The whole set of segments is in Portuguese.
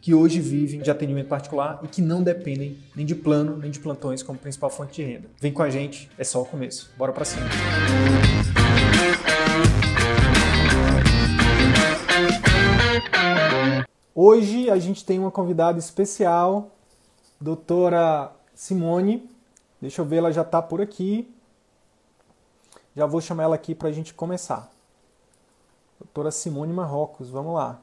que hoje vivem de atendimento particular e que não dependem nem de plano nem de plantões como principal fonte de renda. Vem com a gente, é só o começo. Bora para cima. Hoje a gente tem uma convidada especial, doutora Simone. Deixa eu ver, ela já está por aqui. Já vou chamar ela aqui para a gente começar. Doutora Simone Marrocos, vamos lá.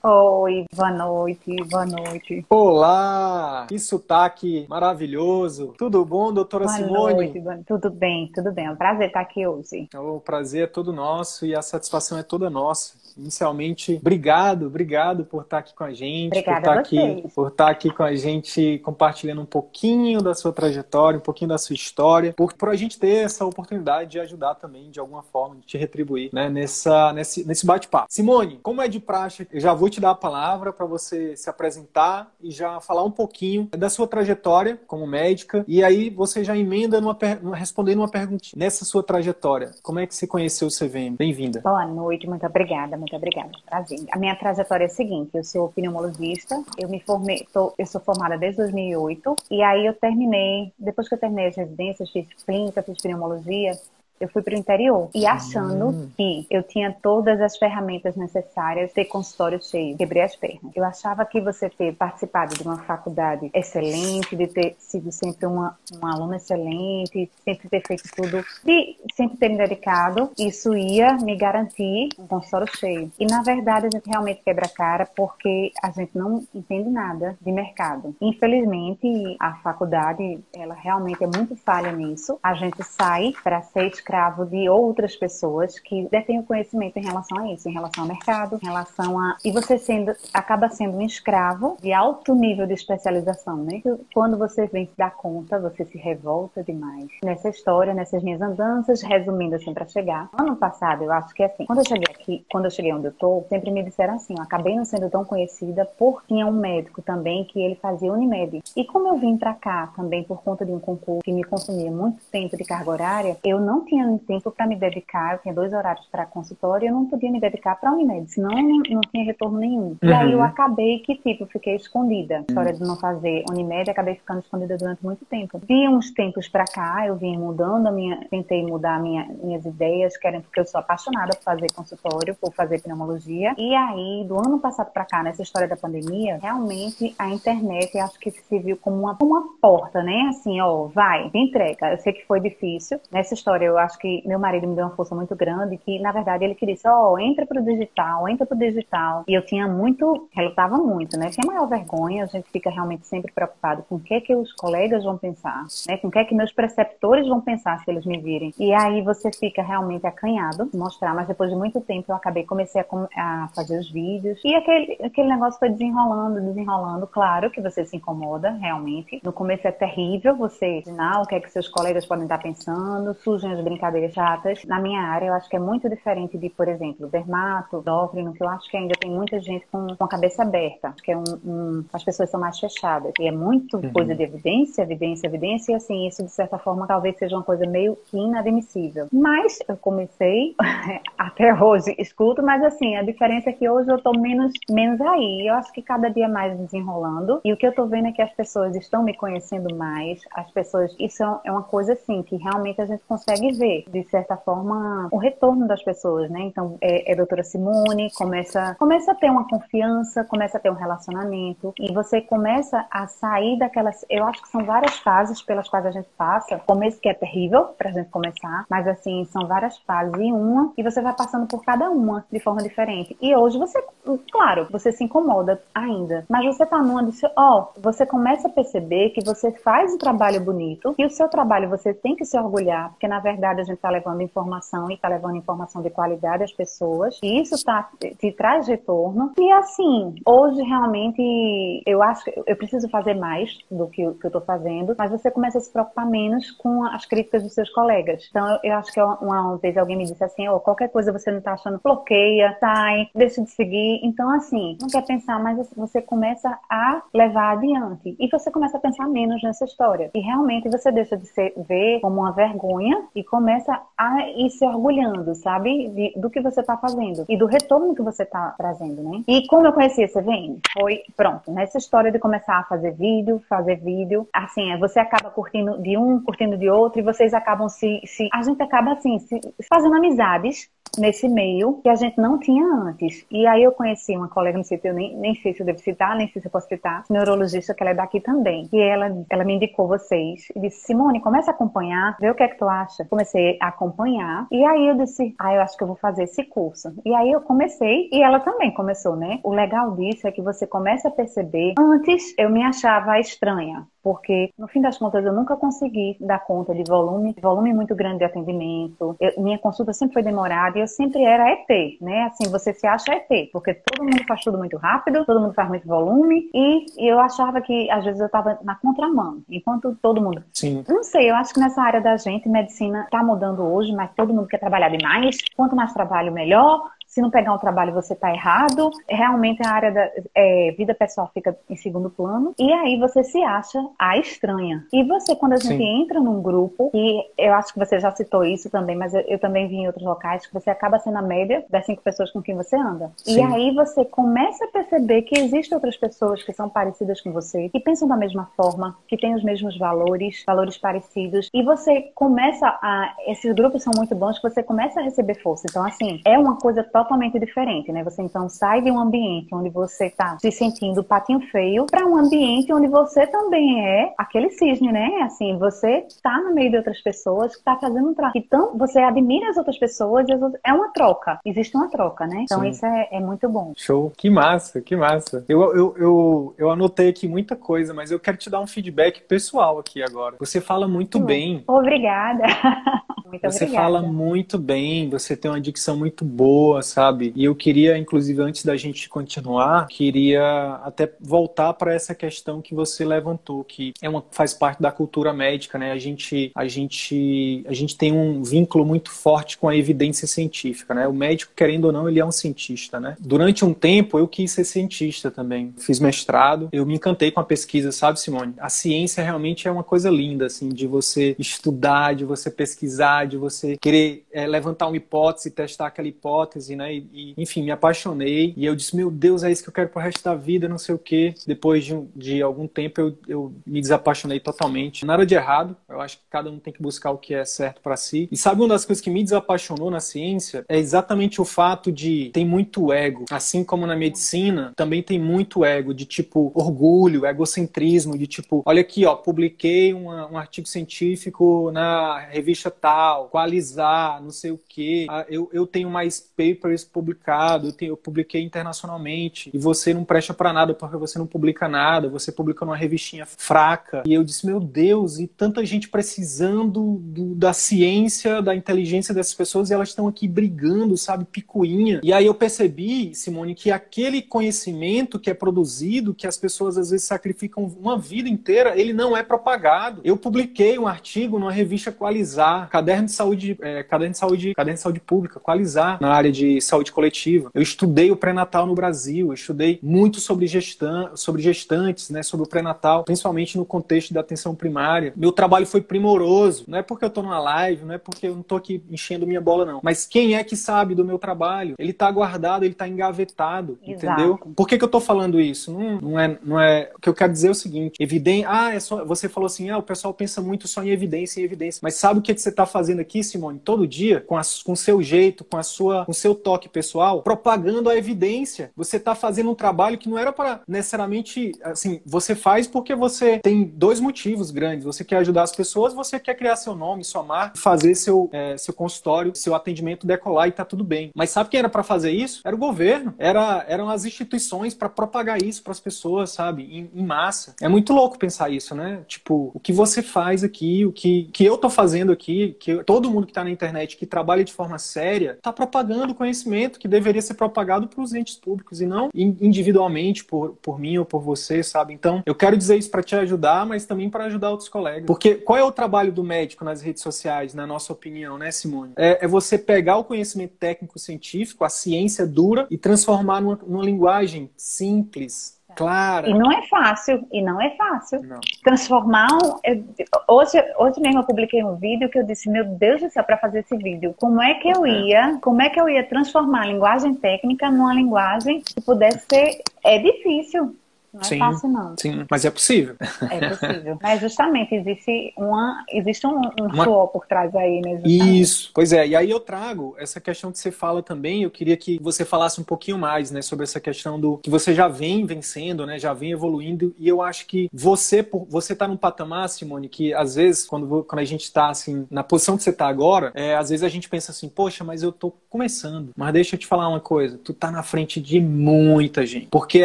Oi, boa noite, boa noite. Olá, que sotaque maravilhoso. Tudo bom, doutora boa Simone? Noite, boa... Tudo bem, tudo bem. É um prazer estar aqui hoje. O prazer é todo nosso e a satisfação é toda nossa. Inicialmente, obrigado, obrigado por estar aqui com a gente, Obrigada por estar aqui, por estar aqui com a gente, compartilhando um pouquinho da sua trajetória, um pouquinho da sua história, por, por a gente ter essa oportunidade de ajudar também de alguma forma, de te retribuir, né, nessa, nesse, nesse bate-papo. Simone, como é de praxe, eu já vou te dar a palavra para você se apresentar e já falar um pouquinho da sua trajetória como médica e aí você já emenda numa, numa respondendo uma pergunta nessa sua trajetória. Como é que você conheceu o CVM? Bem-vinda. Boa noite, muito obrigada, muito obrigada. Prazer. A minha trajetória é a seguinte: eu sou pneumologista, eu me formei, tô, eu sou formada desde 2008 e aí eu terminei, depois que eu terminei as residências, fiz clínica, fiz pneumologia, eu fui para o interior e achando Hum. que eu tinha todas as ferramentas necessárias ter consultório cheio, quebrei as pernas. Eu achava que você ter participado de uma faculdade excelente, de ter sido sempre uma, uma aluna excelente, sempre ter feito tudo, de sempre ter me dedicado, isso ia me garantir um consultório cheio. E na verdade a gente realmente quebra a cara porque a gente não entende nada de mercado. Infelizmente a faculdade ela realmente é muito falha nisso. A gente sai para ser escravo de outras pessoas que detêm o conhecimento em relação a isso, em relação ao mercado, em relação a. E você sendo, acaba sendo um escravo de alto nível de especialização, né? Quando você vem se dar conta, você se revolta demais. Nessa história, nessas minhas andanças, resumindo assim para chegar. Ano passado, eu acho que assim, quando eu cheguei aqui, quando eu cheguei onde eu tô, sempre me disseram assim, eu acabei não sendo tão conhecida por tinha um médico também que ele fazia Unimed. E como eu vim para cá também por conta de um concurso que me consumia muito tempo de carga horária, eu não tinha tempo para me dedicar, eu tinha dois horários para consultório, eu não podia me dedicar para Unimed, senão não, não tinha retorno nenhum. E aí eu Uhum. acabei que, tipo, fiquei escondida. A história de não fazer Unimed, acabei ficando escondida durante muito tempo. De uns tempos para cá, eu vim mudando a minha, tentei mudar minha, minhas ideias, querendo, porque eu sou apaixonada por fazer consultório, por fazer pneumologia. E aí, do ano passado para cá, nessa história da pandemia, realmente a internet acho que se viu como uma, uma porta, né? Assim, ó, vai, entrega. Eu sei que foi difícil. Nessa história, eu acho que meu marido me deu uma força muito grande, que na verdade ele queria, ó, entra pro digital, entra pro digital. E eu tinha muito, relutava muito, né? Tinha maior vergonha, a gente fica realmente sempre preocupado com o que é que os colegas vão pensar, né? Com o que é que meus preceptores vão pensar se eles me virem. E aí você fica realmente acanhado mostrar, mas depois de muito tempo eu acabei, comecei a, a fazer os vídeos. E aquele, aquele negócio foi desenrolando, desenrolando. Claro que você se incomoda, realmente. No começo é terrível você imaginar o que é que seus colegas podem estar pensando, surgem as brincadeiras chatas. Na minha área, eu acho que é muito diferente de, por exemplo, dermato, endócrino, que eu acho que ainda tem muita gente com, com a cabeça aberta. Que é um, um- as pessoas são mais fechadas. E é muito coisa de evidência, evidência, evidência, e assim, isso de certa forma talvez seja uma coisa meio inadmissível. Mas eu comecei, até hoje escuto, mas assim, a diferença é que hoje eu tô menos, menos aí. Eu acho que cada dia mais desenrolando. E o que eu tô vendo é que as pessoas estão me conhecendo mais. As pessoas, isso é uma coisa assim, que realmente a gente consegue ver de certa forma, o retorno das pessoas, né? Então, é, é doutora Simone, começa, começa a ter uma confiança, começa a ter um relacionamento, e você começa a sair daquelas. Eu acho que são várias fases pelas quais a gente passa. Começo que é terrível pra gente começar, mas assim, são várias fases e uma, e você vai passando por cada uma de forma diferente. E hoje você, claro, você se incomoda ainda, mas você tá numa de ó, você começa a perceber que você faz um trabalho bonito e o seu trabalho você tem que se orgulhar, porque na verdade a gente tá levando informação e tá levando informação de qualidade às pessoas, e isso tá, te traz retorno. E assim, hoje realmente eu acho que eu preciso fazer mais do que, eu tô fazendo, mas você começa a se preocupar menos com as críticas dos seus colegas. Então eu, eu acho que uma, uma vez alguém me disse assim, oh, qualquer coisa você não tá achando, bloqueia, sai, deixa de seguir. Então assim, não quer pensar, mas você começa a levar adiante. E você começa a pensar menos nessa história. E realmente você deixa de ser, ver como uma vergonha e começa a ir se orgulhando, sabe? De, do que você está fazendo e do retorno que você está trazendo, né? E como eu conheci a CVM? Foi, pronto, nessa história de começar a fazer vídeo, fazer vídeo, assim, é, você acaba curtindo de um, curtindo de outro e vocês acabam se, se a gente acaba assim, se, fazendo amizades nesse meio que a gente não tinha antes. E aí eu conheci uma colega, não sei se eu nem, nem sei se eu devo citar, nem sei se eu posso citar, neurologista que ela é daqui também. E ela, ela me indicou vocês e disse, Simone, começa a acompanhar, vê o que é que tu acha. Comecei a acompanhar e aí eu disse, ah, eu acho que eu vou fazer esse curso. E aí eu comecei e ela também começou, né? O legal disso é que você começa a perceber, antes eu me achava estranha, porque no fim das contas eu nunca consegui dar conta de volume, volume muito grande de atendimento. Eu, minha consulta sempre foi demorada e eu sempre era ET, né? Assim, você se acha ET, porque todo mundo faz tudo muito rápido, todo mundo faz muito volume e, e eu achava que às vezes eu estava na contramão, enquanto todo mundo. Sim. Não sei, eu acho que nessa área da gente, medicina está mudando hoje, mas todo mundo quer trabalhar demais. Quanto mais trabalho, melhor se não pegar um trabalho você está errado, realmente a área da é, vida pessoal fica em segundo plano, e aí você se acha a estranha. E você, quando a gente Sim. entra num grupo, e eu acho que você já citou isso também, mas eu, eu, também vi em outros locais, que você acaba sendo a média das cinco pessoas com quem você anda. Sim. E aí você começa a perceber que existem outras pessoas que são parecidas com você, que pensam da mesma forma, que têm os mesmos valores, valores parecidos, e você começa a. Esses grupos são muito bons que você começa a receber força. Então, assim, é uma coisa totalmente diferente, né? Você então sai de um ambiente onde você está se sentindo patinho feio para um ambiente onde você também é aquele cisne, né? Assim, você está no meio de outras pessoas que está fazendo um trabalho. Então, você admira as outras pessoas e é uma troca. Existe uma troca, né? Então, Sim. isso é, é, muito bom. Show. Que massa, que massa. Eu, eu, eu, eu anotei aqui muita coisa, mas eu quero te dar um feedback pessoal aqui agora. Você fala muito bem. Obrigada. Muito você obrigada. fala muito bem, você tem uma dicção muito boa, sabe? E eu queria, inclusive, antes da gente continuar, queria até voltar para essa questão que você levantou, que é uma, faz parte da cultura médica, né? A gente, a gente, a gente tem um vínculo muito forte com a evidência científica, né? O médico, querendo ou não, ele é um cientista, né? Durante um tempo, eu quis ser cientista também. Fiz mestrado, eu me encantei com a pesquisa, sabe, Simone? A ciência realmente é uma coisa linda, assim, de você estudar, de você pesquisar de você querer é, levantar uma hipótese, testar aquela hipótese, né? E, e, enfim, me apaixonei e eu disse, meu Deus, é isso que eu quero pro resto da vida, não sei o quê. Depois de, de algum tempo eu, eu me desapaixonei totalmente. Nada de errado, eu acho que cada um tem que buscar o que é certo para si. E sabe uma das coisas que me desapaixonou na ciência? É exatamente o fato de tem muito ego. Assim como na medicina, também tem muito ego, de tipo orgulho, egocentrismo, de tipo, olha aqui, ó, publiquei uma, um artigo científico na revista tal qualizar, não sei o quê. Ah, eu, eu tenho mais papers publicados, eu, tenho, eu publiquei internacionalmente e você não presta para nada porque você não publica nada, você publica numa revistinha fraca. E eu disse, meu Deus, e tanta gente precisando do, da ciência, da inteligência dessas pessoas e elas estão aqui brigando, sabe, picuinha. E aí eu percebi, Simone, que aquele conhecimento que é produzido, que as pessoas às vezes sacrificam uma vida inteira, ele não é propagado. Eu publiquei um artigo numa revista Qualizar, caderno de saúde, é, caderno de saúde, caderno de saúde pública, qualizar na área de saúde coletiva. Eu estudei o pré-natal no Brasil, eu estudei muito sobre, gestan sobre gestantes, né, sobre o pré-natal, principalmente no contexto da atenção primária. Meu trabalho foi primoroso, não é porque eu tô numa live, não é porque eu não tô aqui enchendo minha bola, não. Mas quem é que sabe do meu trabalho? Ele tá guardado, ele tá engavetado, Exato. entendeu? Por que, que eu tô falando isso? Não, não, é, não é. O que eu quero dizer é o seguinte: evidência. Ah, é só. Você falou assim, ah, o pessoal pensa muito só em evidência, em evidência. Mas sabe o que, que você tá fazendo? aqui, Simone, todo dia, com, o seu jeito, com a sua, com o seu pessoal, propagando a evidência. Você está fazendo um trabalho que não era para necessariamente, assim, você faz porque você tem dois motivos grandes. Você quer ajudar as pessoas, você quer criar seu nome, sua marca, fazer seu, é, seu consultório, seu atendimento decolar e tá tudo bem. Mas sabe quem era para fazer isso? Era o governo, era, eram as instituições para propagar isso para as pessoas, sabe, em, em, massa. É muito louco pensar isso, né? Tipo, o que você faz aqui, o que, que eu tô fazendo aqui, que todo mundo que tá na internet que trabalha de forma séria, tá propagando conhecimento que deveria ser propagado para os entes públicos e não individualmente por, por mim ou por você, sabe? Então, eu quero dizer isso para te ajudar, mas também para ajudar outros colegas. Porque qual é o trabalho do médico nas redes sociais, na nossa opinião, né, Simone? É, é você pegar o conhecimento técnico-científico, a ciência dura, e transformar numa, numa linguagem simples, clara. E não é fácil, e não é fácil. Não. Transformar um. Eu, hoje, hoje mesmo eu publiquei um vídeo que eu disse, meu Deus do céu, para fazer esse vídeo, como é que eu ia, como é que eu ia transformar a linguagem técnica numa linguagem que pudesse ser. É difícil. Não é sim, fácil, não. Sim, mas é possível. É possível. mas justamente existe, uma, existe um, um uma... suor por trás aí, né? Justamente. Isso, pois é. E aí eu trago essa questão que você fala também. Eu queria que você falasse um pouquinho mais, né, sobre essa questão do que você já vem vencendo, né, já vem evoluindo. E eu acho que você, você tá num patamar, Simone, que às vezes, quando, quando a gente está assim, na posição que você tá agora, é, às vezes a gente pensa assim, poxa, mas eu tô começando. Mas deixa eu te falar uma coisa, tu tá na frente de muita gente. Porque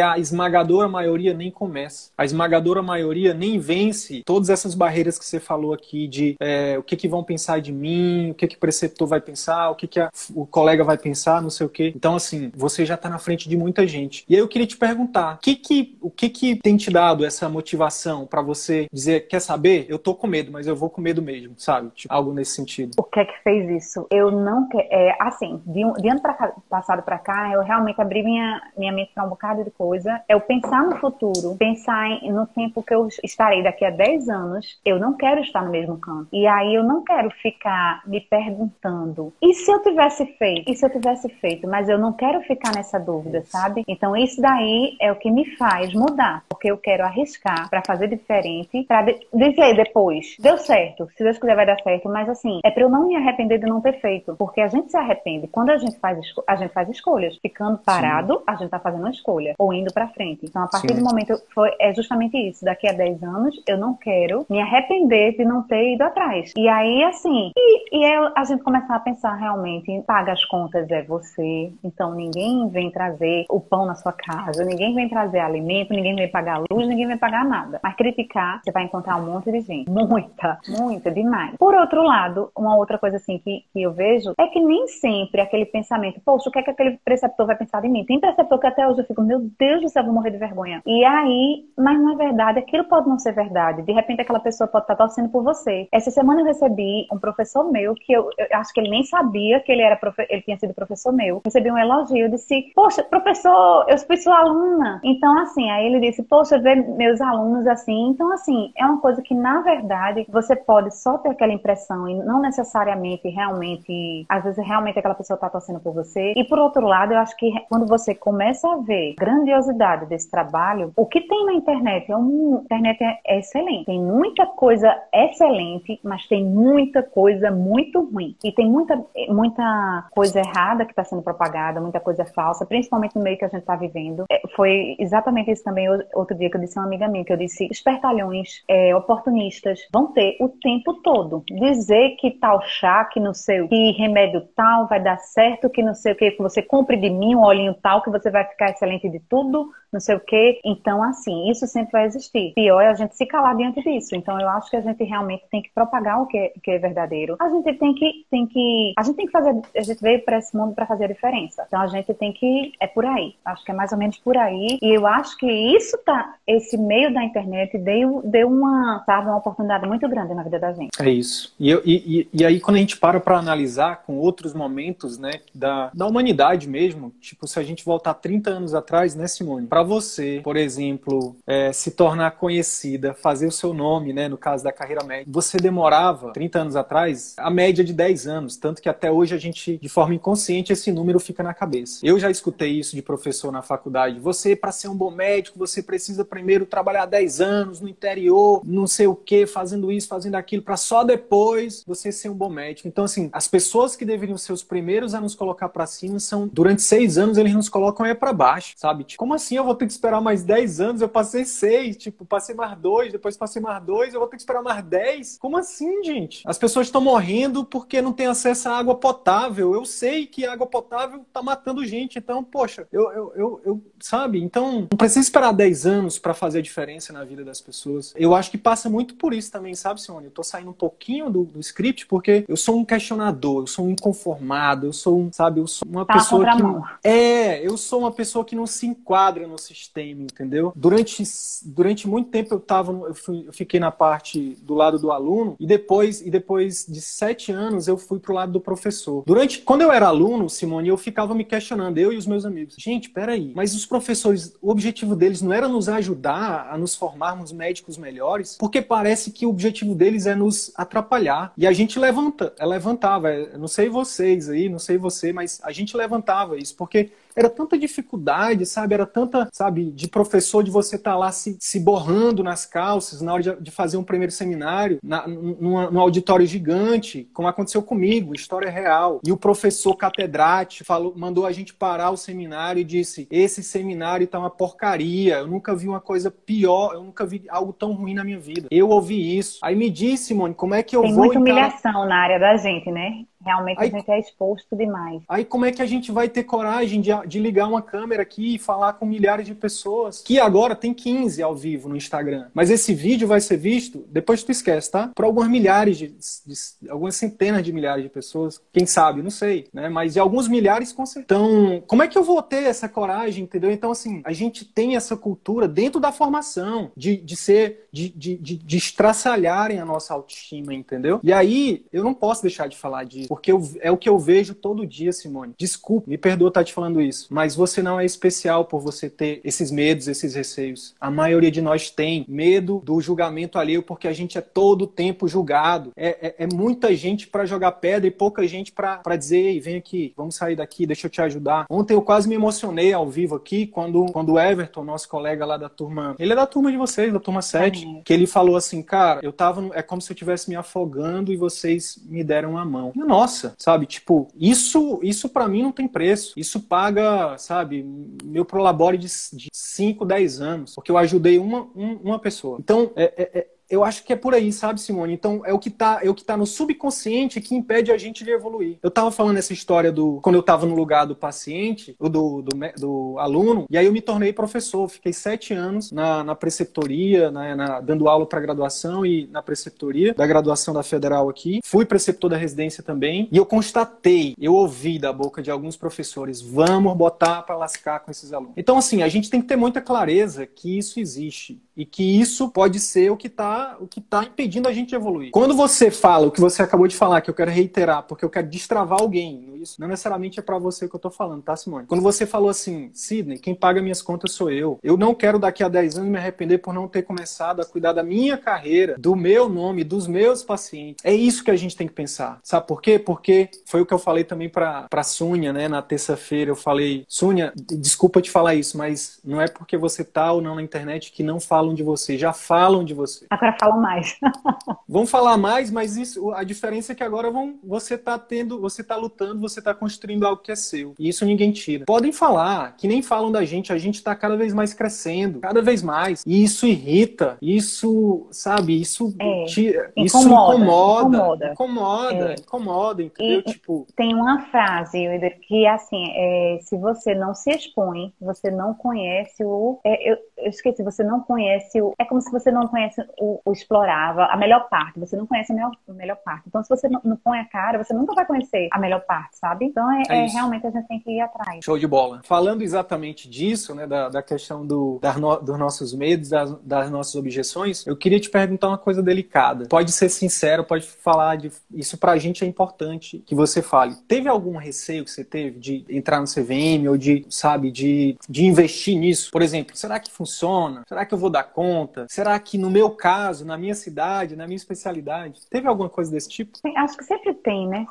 a esmagadora maioria maioria nem começa. A esmagadora maioria nem vence todas essas barreiras que você falou aqui de é, o que, que vão pensar de mim, o que, que o preceptor vai pensar, o que, que a, o colega vai pensar, não sei o quê. Então, assim, você já está na frente de muita gente. E aí eu queria te perguntar, que que, o que, que tem te dado essa motivação para você dizer, quer saber? Eu tô com medo, mas eu vou com medo mesmo, sabe? Tipo, algo nesse sentido. O que é que fez isso? Eu não quero. É, assim, de, de ano pra, passado para cá, eu realmente abri minha, minha mente para um bocado de coisa. Eu pensar no futuro, pensar em, no tempo que eu estarei daqui a 10 anos, eu não quero estar no mesmo canto. E aí eu não quero ficar me perguntando, e se eu tivesse feito? E se eu tivesse feito? Mas eu não quero ficar nessa dúvida, sabe? Então isso daí é o que me faz mudar, porque eu quero arriscar para fazer diferente, para dizer depois, deu certo, se Deus quiser vai dar certo, mas assim, é para eu não me arrepender de não ter feito, porque a gente se arrepende quando a gente faz a gente faz escolhas, ficando parado, Sim. a gente tá fazendo uma escolha ou indo para frente. Então a partir Do momento foi, é justamente isso. Daqui a 10 anos, eu não quero me arrepender de não ter ido atrás. E aí, assim, e, e é a gente começar a pensar realmente, paga as contas é você, então ninguém vem trazer o pão na sua casa, ninguém vem trazer alimento, ninguém vem pagar luz, ninguém vem pagar nada. Mas criticar, você vai encontrar um monte de gente. Muita, muita, demais. Por outro lado, uma outra coisa assim que, que eu vejo é que nem sempre aquele pensamento, poxa, o que é que aquele preceptor vai pensar de mim? Tem preceptor que até hoje eu fico, meu Deus do céu, vou morrer de vergonha. E aí mas na verdade aquilo pode não ser verdade. De repente aquela pessoa pode estar torcendo por você. Essa semana eu recebi um professor meu que eu, eu acho que ele nem sabia que ele era profe, ele tinha sido professor meu. Recebi um elogio, disse: "Poxa, professor, eu fui sua aluna". Então assim, aí ele disse: "Poxa, ver meus alunos assim". Então assim, é uma coisa que na verdade você pode só ter aquela impressão e não necessariamente realmente, às vezes realmente aquela pessoa está torcendo por você. E por outro lado, eu acho que quando você começa a ver grandiosidade desse trabalho, o que tem na internet? É um, internet é excelente. Tem muita coisa excelente, mas tem muita coisa muito ruim. E tem muita, muita coisa errada que está sendo propagada, muita coisa falsa, principalmente no meio que a gente está vivendo. É, foi exatamente isso também outro dia que eu disse a uma amiga minha, que eu disse, espertalhões é, oportunistas vão ter o tempo todo. Dizer que tal chá, que não sei o que, remédio tal vai dar certo, que não sei o que, que você compre de mim um olhinho tal, que você vai ficar excelente de tudo, não sei o que. Então, assim, isso sempre vai existir. Pior é a gente se calar diante disso. Então, eu acho que a gente realmente tem que propagar o que é, que é verdadeiro. A gente tem que, tem que, a gente tem que fazer, a gente veio para esse mundo para fazer a diferença. Então, a gente tem que, é por aí. Acho que é mais ou menos por aí. E eu acho que isso tá, esse meio da internet deu, deu uma, sabe, uma oportunidade muito grande na vida da gente. É isso. E, eu, e, e aí, quando a gente para para analisar com outros momentos, né, da, da humanidade mesmo, tipo, se a gente voltar 30 anos atrás, né, Simone? Você, por exemplo, é, se tornar conhecida, fazer o seu nome, né, no caso da carreira médica, você demorava 30 anos atrás a média de 10 anos, tanto que até hoje a gente, de forma inconsciente, esse número fica na cabeça. Eu já escutei isso de professor na faculdade. Você, para ser um bom médico, você precisa primeiro trabalhar 10 anos no interior, não sei o que, fazendo isso, fazendo aquilo, para só depois você ser um bom médico. Então, assim, as pessoas que deveriam ser os primeiros a nos colocar para cima são, durante seis anos, eles nos colocam aí para baixo, sabe? Tipo, como assim eu vou ter que esperar mais 10 anos? Eu passei seis, tipo, passei mais dois, depois passei mais dois, eu vou ter que esperar mais 10? Como assim, gente? As pessoas estão morrendo porque não têm acesso à água potável. Eu sei que a água potável tá matando gente, então, poxa, eu, eu, eu, eu sabe? Então, não precisa esperar 10 anos para fazer a diferença na vida das pessoas. Eu acho que passa muito por isso também, sabe, Simone? Eu tô saindo um pouquinho do, do script porque eu sou um questionador, eu sou um inconformado, eu sou um, sabe, eu sou uma tá pessoa que. É, eu sou uma pessoa que não se enquadra no sistema, entendeu? Durante, durante muito tempo eu tava, eu, fui, eu fiquei na parte do lado do aluno e depois, e depois de sete anos eu fui pro lado do professor. Durante, quando eu era aluno, Simone, eu ficava me questionando, eu e os meus amigos. Gente, peraí, mas os professores, o objetivo deles não era nos ajudar a nos formarmos médicos melhores, porque parece que o objetivo deles é nos atrapalhar. E a gente levanta, é levantava, é, não sei vocês aí, não sei você, mas a gente levantava isso, porque era tanta dificuldade, sabe? Era tanta, sabe, de professor de você estar tá lá se, se borrando nas calças na hora de, de fazer um primeiro seminário, na, numa, num auditório gigante, como aconteceu comigo, história real. E o professor catedrático falou, mandou a gente parar o seminário e disse: esse seminário tá uma porcaria, eu nunca vi uma coisa pior, eu nunca vi algo tão ruim na minha vida. Eu ouvi isso. Aí me disse, Simone, como é que eu Tem vou. Tem muita humilhação na área da gente, né? Realmente aí, a gente é exposto demais. Aí como é que a gente vai ter coragem de, de ligar uma câmera aqui e falar com milhares de pessoas? Que agora tem 15 ao vivo no Instagram. Mas esse vídeo vai ser visto, depois tu esquece, tá? Por algumas milhares de, de, algumas centenas de milhares de pessoas. Quem sabe, não sei, né? Mas de alguns milhares com certeza. Então, como é que eu vou ter essa coragem, entendeu? Então, assim, a gente tem essa cultura dentro da formação de, de ser, de, de, de, de estraçalharem a nossa autoestima, entendeu? E aí, eu não posso deixar de falar disso porque eu, é o que eu vejo todo dia, Simone. Desculpe, me perdoa estar te falando isso, mas você não é especial por você ter esses medos, esses receios. A maioria de nós tem medo do julgamento alheio porque a gente é todo tempo julgado. É, é, é muita gente para jogar pedra e pouca gente para dizer, ei, vem aqui, vamos sair daqui, deixa eu te ajudar. Ontem eu quase me emocionei ao vivo aqui quando, quando o Everton, nosso colega lá da turma, ele é da turma de vocês, da turma 7, uhum. que ele falou assim, cara, eu tava, é como se eu estivesse me afogando e vocês me deram a mão. Nossa, nossa, sabe? Tipo, isso, isso para mim não tem preço. Isso paga, sabe, meu prolabore de 5, 10 anos, porque eu ajudei uma, um, uma pessoa. Então, é, é, é eu acho que é por aí, sabe, Simone? Então é o que tá, é o que tá no subconsciente que impede a gente de evoluir. Eu tava falando essa história do quando eu tava no lugar do paciente, do, do, do, do aluno, e aí eu me tornei professor. Fiquei sete anos na, na preceptoria, na, na, dando aula para graduação e na preceptoria da graduação da federal aqui. Fui preceptor da residência também, e eu constatei, eu ouvi da boca de alguns professores, vamos botar para lascar com esses alunos. Então, assim, a gente tem que ter muita clareza que isso existe e que isso pode ser o que está o que tá impedindo a gente de evoluir. Quando você fala o que você acabou de falar, que eu quero reiterar, porque eu quero destravar alguém, isso não necessariamente é para você que eu tô falando, tá, Simone? Quando você falou assim, Sidney, quem paga minhas contas sou eu. Eu não quero daqui a 10 anos me arrepender por não ter começado a cuidar da minha carreira, do meu nome, dos meus pacientes. É isso que a gente tem que pensar. Sabe por quê? Porque foi o que eu falei também para para Sônia, né, na terça-feira, eu falei, Sônia, desculpa te falar isso, mas não é porque você tá ou não na internet que não fala falam de você, já falam de você. Agora falam mais. vão falar mais, mas isso, a diferença é que agora vão, você está tendo, você está lutando, você está construindo algo que é seu. E isso ninguém tira. Podem falar, que nem falam da gente, a gente está cada vez mais crescendo, cada vez mais. E isso irrita, isso, sabe, isso é, tira, incomoda, isso incomoda, incomoda, incomoda, é. incomoda entendeu? E, tipo, tem uma frase que assim, é, se você não se expõe, você não conhece o, é, eu, eu esqueci, você não conhece conhece o. É como se você não conhece o, o explorava, a melhor parte. Você não conhece a melhor, a melhor parte. Então, se você não, não, põe a cara, você nunca vai conhecer a melhor parte, sabe? Então é, é, é realmente a gente tem que ir atrás. Show de bola. Falando exatamente disso, né, da, da questão do, no, dos nossos medos, das, das nossas objeções, eu queria te perguntar uma coisa delicada. Pode ser sincero, pode falar de isso pra gente é importante que você fale. Teve algum receio que você teve de entrar no CVM ou de, sabe, de, de investir nisso? Por exemplo, será que funciona? Será que eu vou dar conta? Será que no meu caso, na minha cidade, na minha especialidade, teve alguma coisa desse tipo? Sim, acho que sempre tem, né?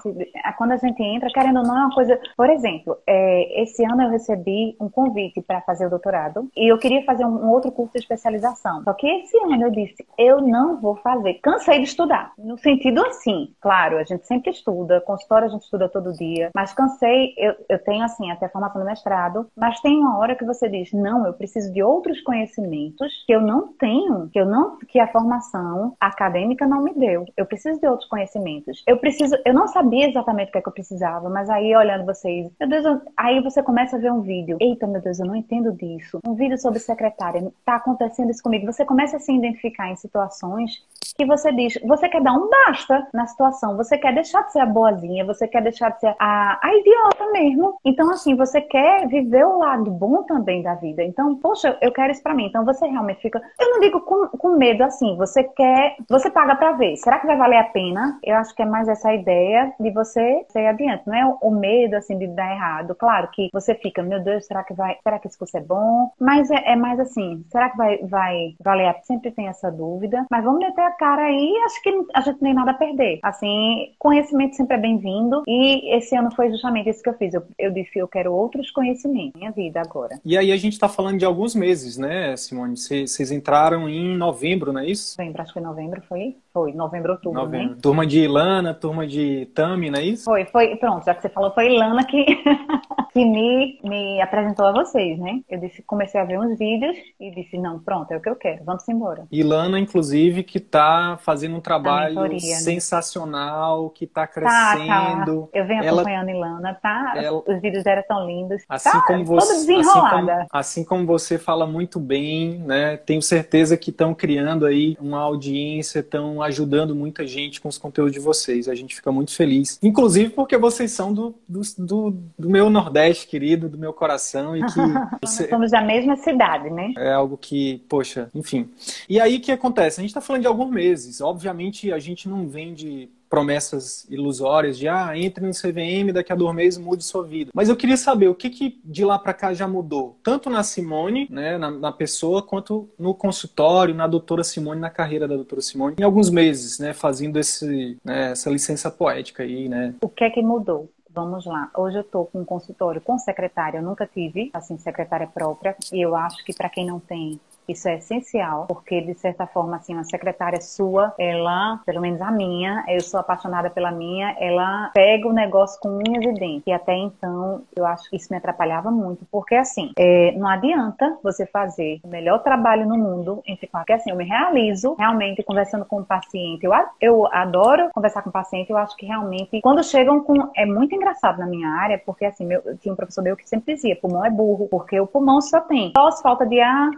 Quando a gente entra, querendo ou não, é uma coisa. Por exemplo, é, esse ano eu recebi um convite para fazer o doutorado e eu queria fazer um, um outro curso de especialização. Só que esse ano eu disse, eu não vou fazer. Cansei de estudar. No sentido assim, claro, a gente sempre estuda, consultório a gente estuda todo dia, mas cansei, eu, eu tenho assim, até a formação do mestrado, mas tem uma hora que você diz, não, eu preciso de outros conhecimentos que eu não tenho, que eu não, que a formação acadêmica não me deu. Eu preciso de outros conhecimentos. Eu preciso, eu não sabia exatamente o que, é que eu precisava, mas aí olhando vocês, meu Deus, eu, aí você começa a ver um vídeo. Eita, meu Deus, eu não entendo disso. Um vídeo sobre secretária, tá acontecendo isso comigo. Você começa a se identificar em situações que você diz, você quer dar um basta na situação, você quer deixar de ser a boazinha, você quer deixar de ser a, a idiota mesmo. Então, assim, você quer viver o lado bom também da vida. Então, poxa, eu quero isso pra mim. Então, você realmente fica, eu não digo com, com medo assim, você quer, você paga pra ver. Será que vai valer a pena? Eu acho que é mais essa ideia de você ser adiante. Não é o, medo, assim, de dar errado. Claro que você fica, meu Deus, será que vai, será que esse curso é bom? Mas é, é mais assim, será que vai, vai valer? Sempre tem essa dúvida. Mas vamos meter a cara aí, acho que a gente tem nada a perder. Assim, conhecimento sempre é bem-vindo e esse ano foi justamente isso que eu fiz. Eu, eu disse, eu quero outros conhecimentos, minha vida agora. E aí a gente tá falando de alguns meses, né, Simone? Vocês entraram em novembro, não é isso? Novembro, acho que novembro foi, foi novembro, outubro, né? novembro. Né? Turma de Ilana, turma de Tami, não é isso? Foi, foi, pronto, já que você falou, foi Ilana que, que me, me apresentou a vocês, né? Eu disse, comecei a ver uns vídeos e disse, não, pronto, é o que eu quero, vamos embora. Ilana, inclusive, que tá fazendo um trabalho mentoria, né? sensacional, né? que está crescendo. Tá, tá. Eu venho ela, acompanhando Ilana, tá? Ela, Os vídeos eram tão lindos. Assim tá, como você, assim como, assim como, você fala muito bem, né? Tenho certeza que estão criando aí uma audiência, estão ajudando muita gente com os conteúdos de vocês. A gente fica muito feliz. Inclusive porque vocês são do, do, do, do meu Nordeste, querido, do meu coração. E que você... Somos da mesma cidade, né? É algo que, poxa, enfim. E aí o que acontece? A gente está falando de alguns meses. Obviamente a gente não vende promessas ilusórias de ah, entre no CVM, daqui a dois meses mude sua vida. Mas eu queria saber o que, que de lá para cá já mudou, tanto na Simone, né, na, na, pessoa, quanto no consultório, na doutora Simone, na carreira da doutora Simone, em alguns meses, né, fazendo esse, né, essa licença poética aí, né. O que é que mudou? Vamos lá. Hoje eu estou com um consultório com secretária. Eu nunca tive, assim, secretária própria. E eu acho que para quem não tem isso é essencial, porque de certa forma, assim, uma secretária sua, ela, pelo menos a minha, eu sou apaixonada pela minha, ela pega o negócio com unhas e dentes. E até então, eu acho que isso me atrapalhava muito, porque assim, é, não adianta você fazer o melhor trabalho no mundo, entre porque assim, eu me realizo realmente conversando com o paciente. Eu, eu adoro conversar com o paciente, eu acho que realmente, quando chegam com. É muito engraçado na minha área, porque assim, meu, tinha um professor meu que sempre dizia: pulmão é burro, porque o pulmão só tem tosse, falta de ar,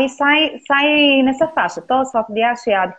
aí sai, sai nessa faixa, tosse, falta de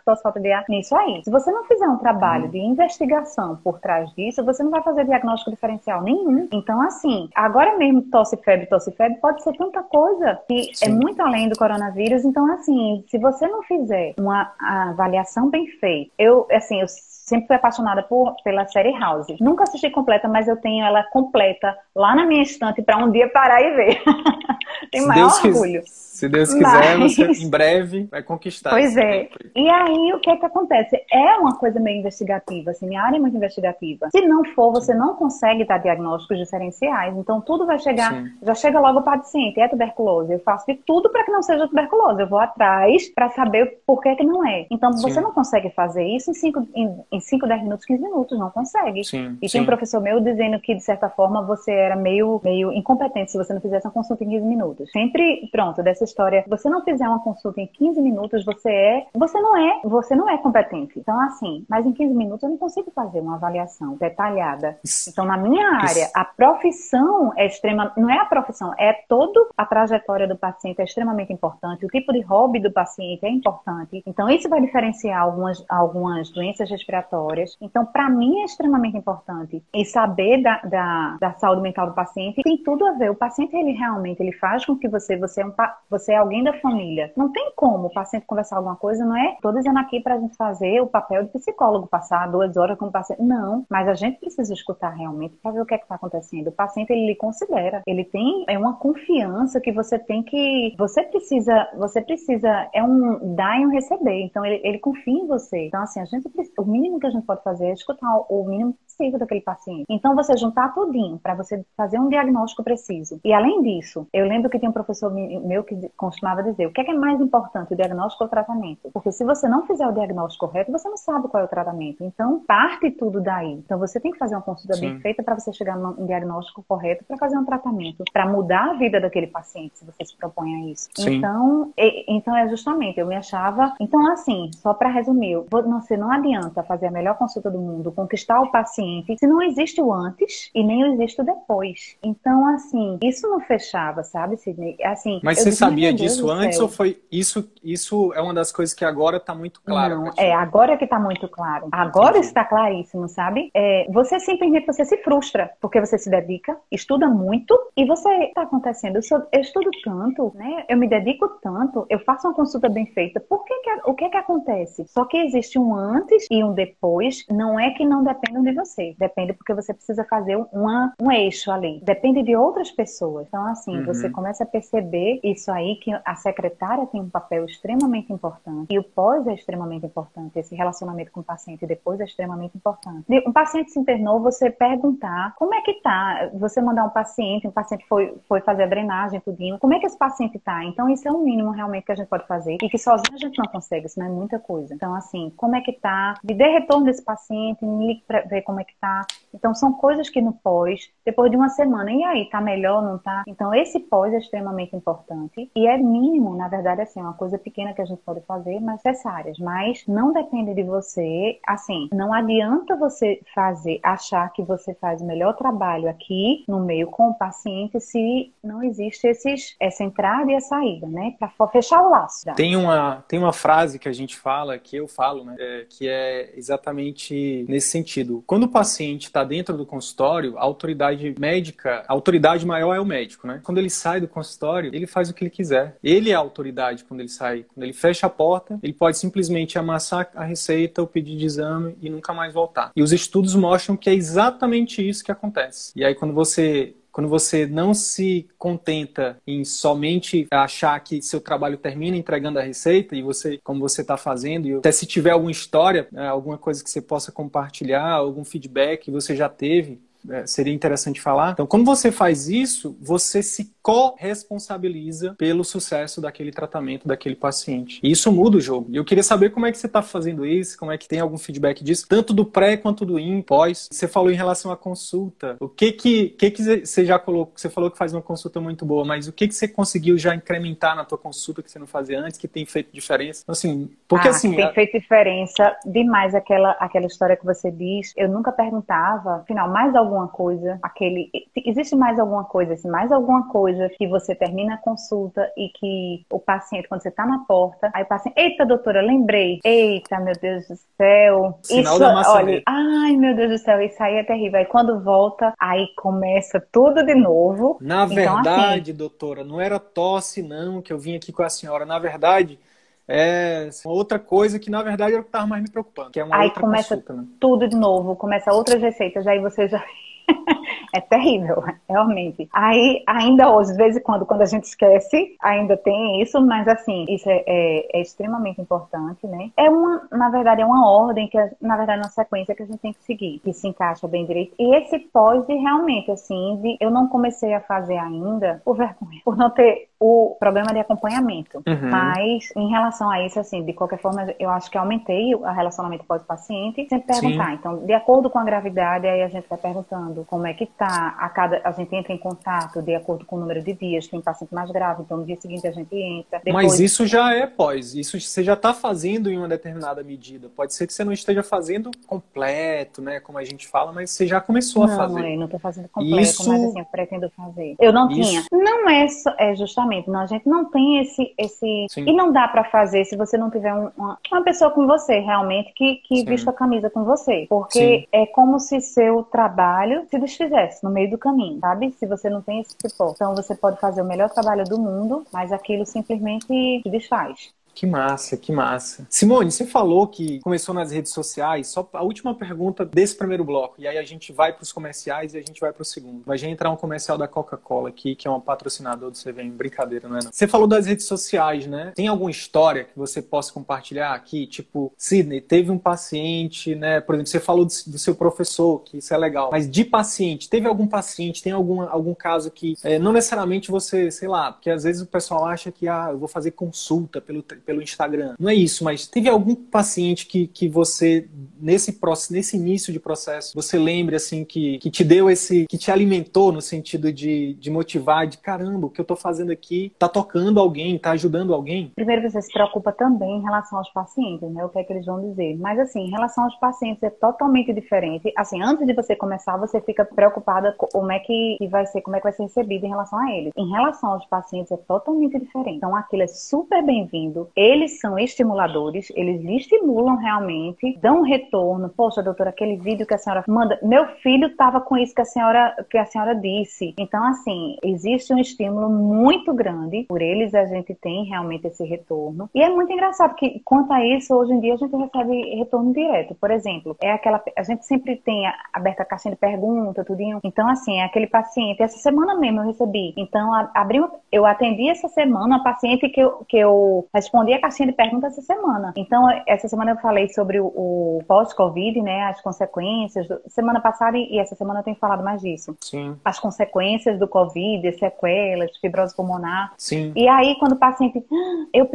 tosse, falta de ar, nisso aí. Se você não fizer um trabalho de investigação por trás disso, você não vai fazer diagnóstico diferencial nenhum. Então, assim, agora mesmo tosse, febre, tosse, febre, pode ser tanta coisa que é Sim. é muito além do coronavírus. Então, assim, se você não fizer uma avaliação bem feita, eu, assim, eu sempre fui apaixonada por, pela série House. Nunca assisti completa, mas eu tenho ela completa lá na minha estante para um dia parar e ver. Tem maior Deus orgulho. Quis se Deus quiser, Mas... você em breve vai conquistar. Pois é. E aí, o que é que acontece? É uma coisa meio investigativa, assim, minha área é muito investigativa. Se não for, você não consegue dar diagnósticos diferenciais. Então, tudo vai chegar, Sim. já chega logo para o paciente, é tuberculose. Eu faço de tudo para que não seja tuberculose. Eu vou atrás para saber por que, que não é. Então, Sim. você não consegue fazer isso em 5, em, em cinco, 10 minutos, 15 minutos. Não consegue. E tem um professor meu dizendo que, de certa forma, você era meio, meio incompetente se você não fizesse uma consulta em 15 minutos. Sempre, pronto, dessas história, você não fizer uma consulta em 15 minutos, você é, você não é, você não é competente. Então, assim, mas em 15 minutos eu não consigo fazer uma avaliação detalhada. Então, na minha área, a profissão é extrema, não é a profissão, é toda a trajetória do paciente é extremamente importante, o tipo de hobby do paciente é importante. Então, isso vai diferenciar algumas, algumas doenças respiratórias. Então, para mim é extremamente importante. E saber da, da, da, saúde mental do paciente tem tudo a ver. O paciente, ele realmente, ele faz com que você, você é, um, você é alguém da família. Não tem como o paciente conversar alguma coisa, não é? Estou dizendo aqui para a gente fazer o papel de psicólogo, passar duas horas com o paciente. Não, mas a gente precisa escutar realmente para ver o que é que está acontecendo. O paciente, ele lhe considera. Ele tem, é uma confiança que você tem que, você precisa, você precisa, é um dar e um receber. Então, ele, ele confia em você. Então, assim, a gente, o mínimo que a gente pode fazer é escutar o mínimo possível daquele paciente. Então, você juntar tudinho para você fazer um diagnóstico preciso. E além disso, eu lembro que tinha um professor meu que costumava dizer: o que é, que é mais importante, o diagnóstico ou o tratamento? Porque se você não fizer o diagnóstico correto, você não sabe qual é o tratamento. Então, parte tudo daí. Então, você tem que fazer uma consulta Sim. bem feita para você chegar num diagnóstico correto para fazer um tratamento, para mudar a vida daquele paciente, se você se propõe a isso. Sim. Então, e, então é justamente, eu me achava. Então, assim, só para resumir, você não adianta fazer a melhor consulta do mundo, conquistar o paciente, se não existe o antes e nem existe o depois. Então, assim, isso não fechava, sabe, Sidney? Assim, Mas você sabia disso antes ou foi isso? Isso é uma das coisas que agora está muito claro. Não, é agora que está muito claro. Agora Entendi. está claríssimo, sabe? É, você simplesmente você se frustra porque você se dedica, estuda muito e você está acontecendo. Eu, sou, eu, estudo tanto, né? Eu me dedico tanto, eu faço uma consulta bem feita. Por que, que o que que acontece? Só que existe um antes e um depois. Não é que não dependam de você. Depende porque você precisa fazer uma, um eixo ali. Depende de outras pessoas. Então, assim, uhum. você começa a perceber isso aí, que a secretária tem um papel extremamente importante. E o pós é extremamente importante. Esse relacionamento com o paciente depois é extremamente importante. Um paciente se internou, você perguntar como é que tá. Você mandar um paciente, um paciente foi, foi fazer a drenagem, tudinho. Como é que esse paciente tá? Então, isso é o mínimo realmente que a gente pode fazer. E que sozinho a gente não consegue, isso não é muita coisa. Então, assim, como é que tá? Me dê retorno desse paciente, me ligue pra ver como é que tá. Então, são coisas que no pós, depois de uma semana, e aí, tá melhor, não tá? Então, esse pós é extremamente importante e é mínimo, na verdade, assim, é uma coisa pequena que a gente pode fazer, mas necessárias. Mas não depende de você, assim, não adianta você fazer, achar que você faz o melhor trabalho aqui no meio com o paciente se não existe esses, essa entrada e a saída, né? Para fechar o laço. Tem uma, tem uma frase que a gente fala, que eu falo, né? É, que é exatamente nesse sentido. Quando o paciente está dentro do consultório, a autoridade médica, a autoridade maior é o médico, né? Quando ele sai do consultório, ele faz o que ele quiser. Ele é a autoridade quando ele sai. Quando ele fecha a porta, ele pode simplesmente amassar a receita, o pedido de exame e nunca mais voltar. E os estudos mostram que é exatamente isso que acontece. E aí, quando você quando você não se contenta em somente achar que seu trabalho termina entregando a receita e você, como você está fazendo, e até se tiver alguma história, né, alguma coisa que você possa compartilhar, algum feedback que você já teve, é, seria interessante falar. Então, como você faz isso, você se corresponsabiliza pelo sucesso daquele tratamento daquele paciente. E isso muda o jogo. E eu queria saber como é que você está fazendo isso, como é que tem algum feedback disso, tanto do pré quanto do in, pós. Você falou em relação à consulta. O que que, que, que você já colocou? Você falou que faz uma consulta muito boa, mas o que que você conseguiu já incrementar na tua consulta que você não fazia antes, que tem feito diferença? Assim, porque ah, assim... Tem a... feito diferença demais aquela, aquela história que você diz. Eu nunca perguntava, afinal, mais algum alguma coisa, aquele. Existe mais alguma coisa, assim, mais alguma coisa que você termina a consulta e que o paciente, quando você está na porta, aí o paciente, eita, doutora, lembrei. Eita, meu Deus do céu. Sinal isso, da olha, ai, meu Deus do céu, isso aí é terrível. Aí quando volta, aí começa tudo de novo. Na então, verdade, assim, doutora, não era tosse, não, que eu vim aqui com a senhora. Na verdade é outra coisa que na verdade é o que estava mais me preocupando, que é uma aí outra começa consulta, né? tudo de novo, começa outras receitas, aí você já é terrível, realmente. Aí, ainda hoje, de vez em quando, quando a gente esquece, ainda tem isso, mas assim, isso é, é, é, extremamente importante, né? É uma, na verdade, é uma ordem que, na verdade, é uma sequência que a gente tem que seguir, que se encaixa bem direito. E esse pós de realmente, assim, de, eu não comecei a fazer ainda por vergonha, por não ter o programa de acompanhamento. Uhum. Mas, em relação a isso, assim, de qualquer forma, eu acho que aumentei o relacionamento pós-paciente. Sempre perguntar. Sim. Então, de acordo com a gravidade, aí a gente vai perguntando como é que tá. A, cada, a gente entra em contato de acordo com o número de dias. Tem paciente mais grave, então no dia seguinte a gente entra. Depois... Mas isso já é pós. Isso você já está fazendo em uma determinada medida. Pode ser que você não esteja fazendo completo, né? Como a gente fala, mas você já começou não, a fazer. Não, não estou fazendo completo, isso... mas assim, eu pretendo fazer. Eu não isso... tinha. Não é, é justamente, não, a gente não tem esse. esse... E não dá para fazer se você não tiver um, uma, uma pessoa com você realmente que, que vista a camisa com você. Porque Sim. é como se seu trabalho se desfizesse no meio do caminho, sabe? Se você não tem esse suporte. Então você pode fazer o melhor trabalho do mundo, mas aquilo simplesmente desfaz. Que massa, que massa. Simone, você falou que começou nas redes sociais. Só a última pergunta desse primeiro bloco. E aí a gente vai para os comerciais e a gente vai para o segundo. Vai já entrar um comercial da Coca-Cola aqui, que é um patrocinador do CVM. Brincadeira, não é? Não. Você falou das redes sociais, né? Tem alguma história que você possa compartilhar aqui? Tipo, Sidney, teve um paciente, né? Por exemplo, você falou do, do seu professor, que isso é legal. Mas de paciente, teve algum paciente, tem algum, algum caso que é, não necessariamente você, sei lá, porque às vezes o pessoal acha que ah, eu vou fazer consulta pelo pelo Instagram. Não é isso, mas teve algum paciente que, que você, nesse, nesse início de processo, você lembre, assim, que, que te deu esse, que te alimentou no sentido de, de motivar, de caramba, o que eu tô fazendo aqui tá tocando alguém, tá ajudando alguém? Primeiro, você se preocupa também em relação aos pacientes, né? O que é que eles vão dizer. Mas, assim, em relação aos pacientes é totalmente diferente. Assim, antes de você começar, você fica preocupada como é que vai ser, como é que vai ser recebido em relação a eles. Em relação aos pacientes é totalmente diferente. Então, aquilo é super bem-vindo eles são estimuladores, eles estimulam realmente, dão retorno. Poxa, doutora, aquele vídeo que a senhora manda, meu filho estava com isso que a senhora que a senhora disse. Então, assim, existe um estímulo muito grande por eles, a gente tem realmente esse retorno. E é muito engraçado que quanto a isso, hoje em dia a gente recebe retorno direto. Por exemplo, é aquela a gente sempre tem aberta a caixinha de pergunta, tudinho. Então, assim, é aquele paciente, essa semana mesmo eu recebi. Então, abri, eu atendi essa semana a paciente que eu, que eu respondi respondi a caixinha de perguntas essa semana. Então, essa semana eu falei sobre o, o pós-Covid, né? As consequências. Do... Semana passada e essa semana eu tenho falado mais disso. Sim. As consequências do Covid, sequelas, fibrose pulmonar. Sim. E aí, quando o paciente, ah, eu,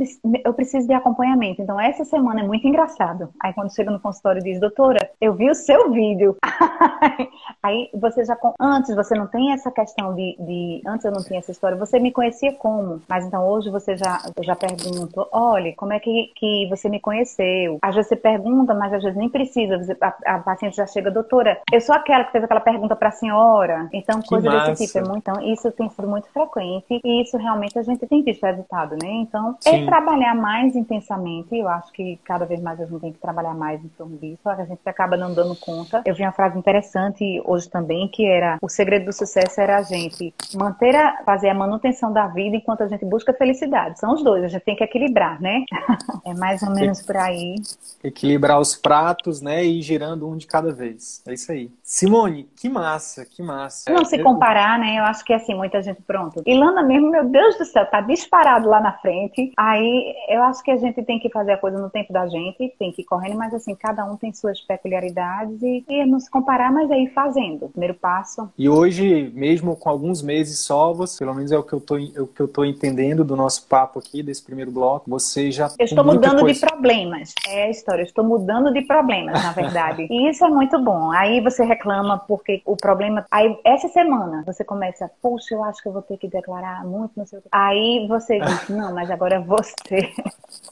eu preciso de acompanhamento. Então, essa semana é muito engraçado. Aí, quando chega no consultório e diz, doutora, eu vi o seu vídeo. aí, você já. Antes, você não tem essa questão de, de. Antes eu não tinha essa história. Você me conhecia como? Mas então, hoje você já, já pergunta, olha, como é que, que você me conheceu? Às vezes você pergunta, mas às vezes nem precisa. A, a paciente já chega, doutora, eu sou aquela que fez aquela pergunta para a senhora. Então, que coisa massa. desse tipo. É muito, então, isso tem sido muito frequente e isso realmente a gente tem visto resultado, né? Então, é Sim. é trabalhar mais intensamente. Eu acho que cada vez mais a gente tem que trabalhar mais em torno disso. A gente acaba não dando conta. Eu vi uma frase interessante hoje também, que era o segredo do sucesso era a gente manter a, fazer a manutenção da vida enquanto a gente busca felicidade. São os dois, a gente tem que equilibrar né? É mais ou menos por aí. Equilibrar os pratos, né? E ir girando um de cada vez. É isso aí. Simone, que massa, que massa. Não se comparar, né? Eu acho que assim, muita gente, pronto. Ilana mesmo, meu Deus do céu, tá disparado lá na frente. Aí eu acho que a gente tem que fazer a coisa no tempo da gente, tem que ir correndo, mas assim, cada um tem suas peculiaridades e, e não se comparar, mas aí fazendo. Primeiro passo. E hoje, mesmo com alguns meses só, você, pelo menos é o que eu tô, é o que eu tô entendendo do nosso papo aqui, desse primeiro bloco, você já. Eu estou mudando coisa... de problemas. É a história, eu estou mudando de problemas, na verdade. e isso é muito bom. Aí você reclama porque o problema. Aí essa semana você começa, puxa, eu acho que eu vou ter que declarar muito, não sei o quê. Aí você diz, não, mas agora você.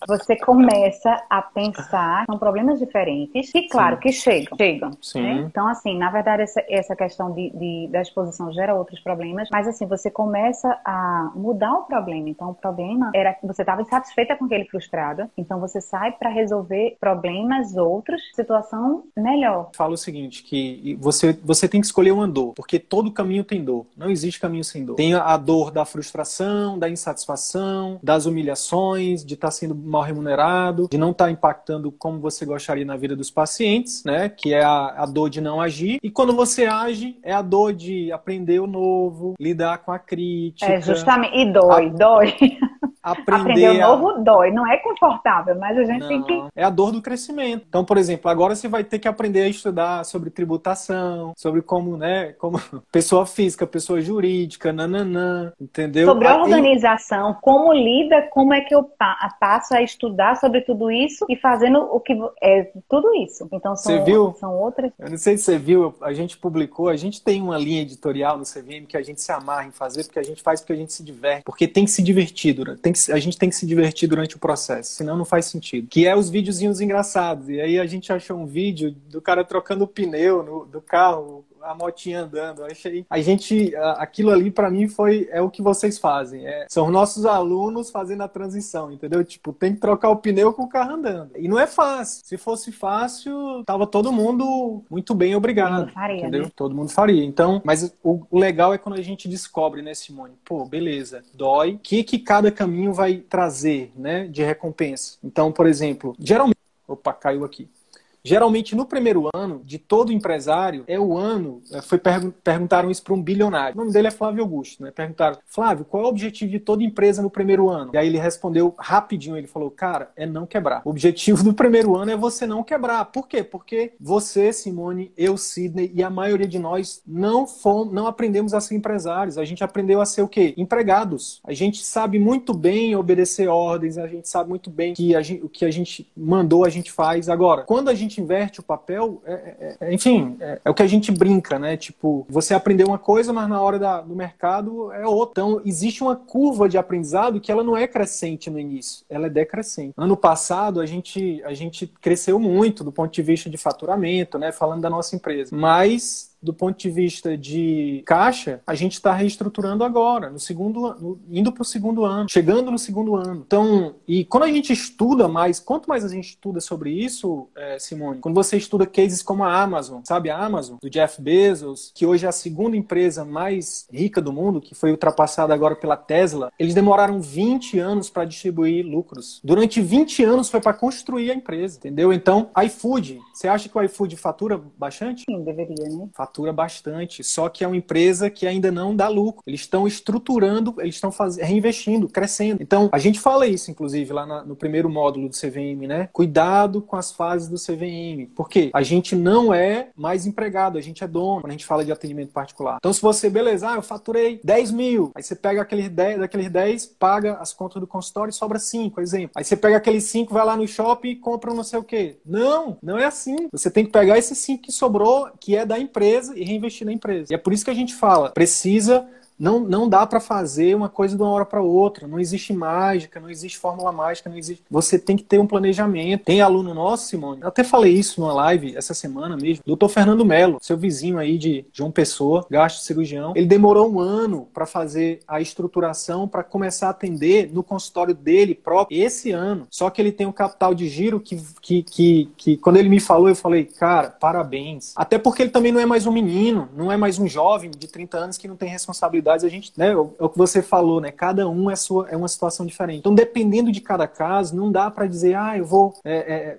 você começa a pensar, são problemas diferentes, e claro Sim. que chegam. Chegam. Né? Então, assim, na verdade, essa, essa questão de, de, da exposição gera outros problemas, mas assim, você começa a mudar o problema. Então, o problema era que você estava insatisfeita com aquele frustrado, então você sai para resolver problemas outros, situação melhor. Fala o seguinte, que você, você tem que escolher uma dor, porque todo caminho tem dor. Não existe caminho sem dor. Tem a dor da frustração, da insatisfação, das humilhações, de estar tá sendo mal remunerado, de não estar tá impactando como você gostaria na vida dos pacientes, né? Que é a, a dor de não agir. E quando você age, é a dor de aprender o novo, lidar com a crítica. É, justamente. E dói, a... dói. aprender. Aprender o novo dói, não é confortável, mas a gente não, tem que. É a dor do crescimento. Então, por exemplo, agora você vai ter que aprender a estudar sobre tributação, sobre como, né, como pessoa física, pessoa jurídica, nananã, entendeu? Sobre organização, como lida, como é que eu passo a estudar sobre tudo isso e fazendo o que é tudo isso. Então são, você viu? são outras. Eu não sei se você viu, a gente publicou, a gente tem uma linha editorial no CVM que a gente se amarra em fazer, porque a gente faz porque a gente se diverte, porque tem que se divertir, tem que, a gente tem que se divertir durante o processo, senão não faz sentido. Que é os videozinhos engraçados. E aí a gente achou um vídeo do cara trocando o pneu no, do carro, a motinha andando. Eu achei. A gente. Aquilo ali, para mim, foi. É o que vocês fazem. É, são nossos alunos fazendo a transição, entendeu? Tipo, tem que trocar o pneu com o carro andando. E não é fácil. Se fosse fácil, tava todo mundo muito bem obrigado. Faria, entendeu? Né? Todo mundo faria. Então, mas o, o, legal é quando a gente descobre, né, Simone? Pô, beleza, dói. O que, que cada caminho vai trazer, né, de recompensa? Então, por exemplo, geralmente. Opa, caiu aqui. Geralmente, no primeiro ano de todo empresário, é o ano. É, foi pergun perguntaram isso para um bilionário. O nome dele é Flávio Augusto, né? Perguntaram, Flávio, qual é o objetivo de toda empresa no primeiro ano? E aí ele respondeu rapidinho: ele falou, cara, é não quebrar. O objetivo do primeiro ano é você não quebrar. Por quê? Porque você, Simone, eu, Sidney e a maioria de nós não fomos, não aprendemos a ser empresários. A gente aprendeu a ser o quê? Empregados. A gente sabe muito bem obedecer ordens, a gente sabe muito bem que gente, o que a gente mandou, a gente faz. Agora, quando a gente gente inverte o papel, é, é, é, enfim, é, é, o que a gente brinca, né? Tipo, você aprendeu uma coisa, mas na hora da, do mercado é outra. Então, existe uma curva de aprendizado que ela não é crescente no início, ela é decrescente. Ano passado, a gente, a gente cresceu muito do ponto de vista de faturamento, né? Falando da nossa empresa. Mas do ponto de vista de caixa, a gente está reestruturando agora, no segundo, indo para o segundo ano, chegando no segundo ano. Então, e quando a gente estuda mais, quanto mais a gente estuda sobre isso, é, Simone, quando você estuda cases como a Amazon, sabe a Amazon, do Jeff Bezos, que hoje é a segunda empresa mais rica do mundo, que foi ultrapassada agora pela Tesla, eles demoraram 20 anos para distribuir lucros. Durante 20 anos foi para construir a empresa, entendeu? Então, iFood, você acha que o iFood fatura bastante? Sim, deveria, né? Fatura fatura bastante, só que é uma empresa que ainda não dá lucro. Eles estão estruturando, eles estão reinvestindo, crescendo. Então, a gente fala isso, inclusive, lá na, no primeiro módulo do CVM, né? Cuidado com as fases do CVM. Porque a gente não é mais empregado, a gente é dono quando a gente fala de atendimento particular. Então, se você, beleza, ah, eu faturei 10 mil, aí você pega aqueles 10, daqueles 10, paga as contas do consultório e sobra 5, exemplo. Aí você pega aqueles 5, vai lá no shopping e compra não sei o quê. Não, não é assim. Você tem que pegar esses 5 que sobrou, que é da empresa, empresa e reinvestir na empresa. E é por isso que a gente fala, precisa não, não dá para fazer uma coisa de uma hora para outra. Não existe mágica, não existe fórmula mágica, não existe. Você tem que ter um planejamento. Tem aluno nosso, Simone. Eu até falei isso numa live essa semana mesmo. Doutor Fernando Melo, seu vizinho aí de João Pessoa, gasto cirurgião. Ele demorou um ano para fazer a estruturação para começar a atender no consultório dele próprio esse ano. Só que ele tem um capital de giro que, que, que, que quando ele me falou, eu falei, cara, parabéns. Até porque ele também não é mais um menino, não é mais um jovem de 30 anos que não tem responsabilidade a gente, né, é o que você falou, né, cada um é, sua, é uma situação diferente. Então, dependendo de cada caso, não dá para dizer, ah, eu vou é, é,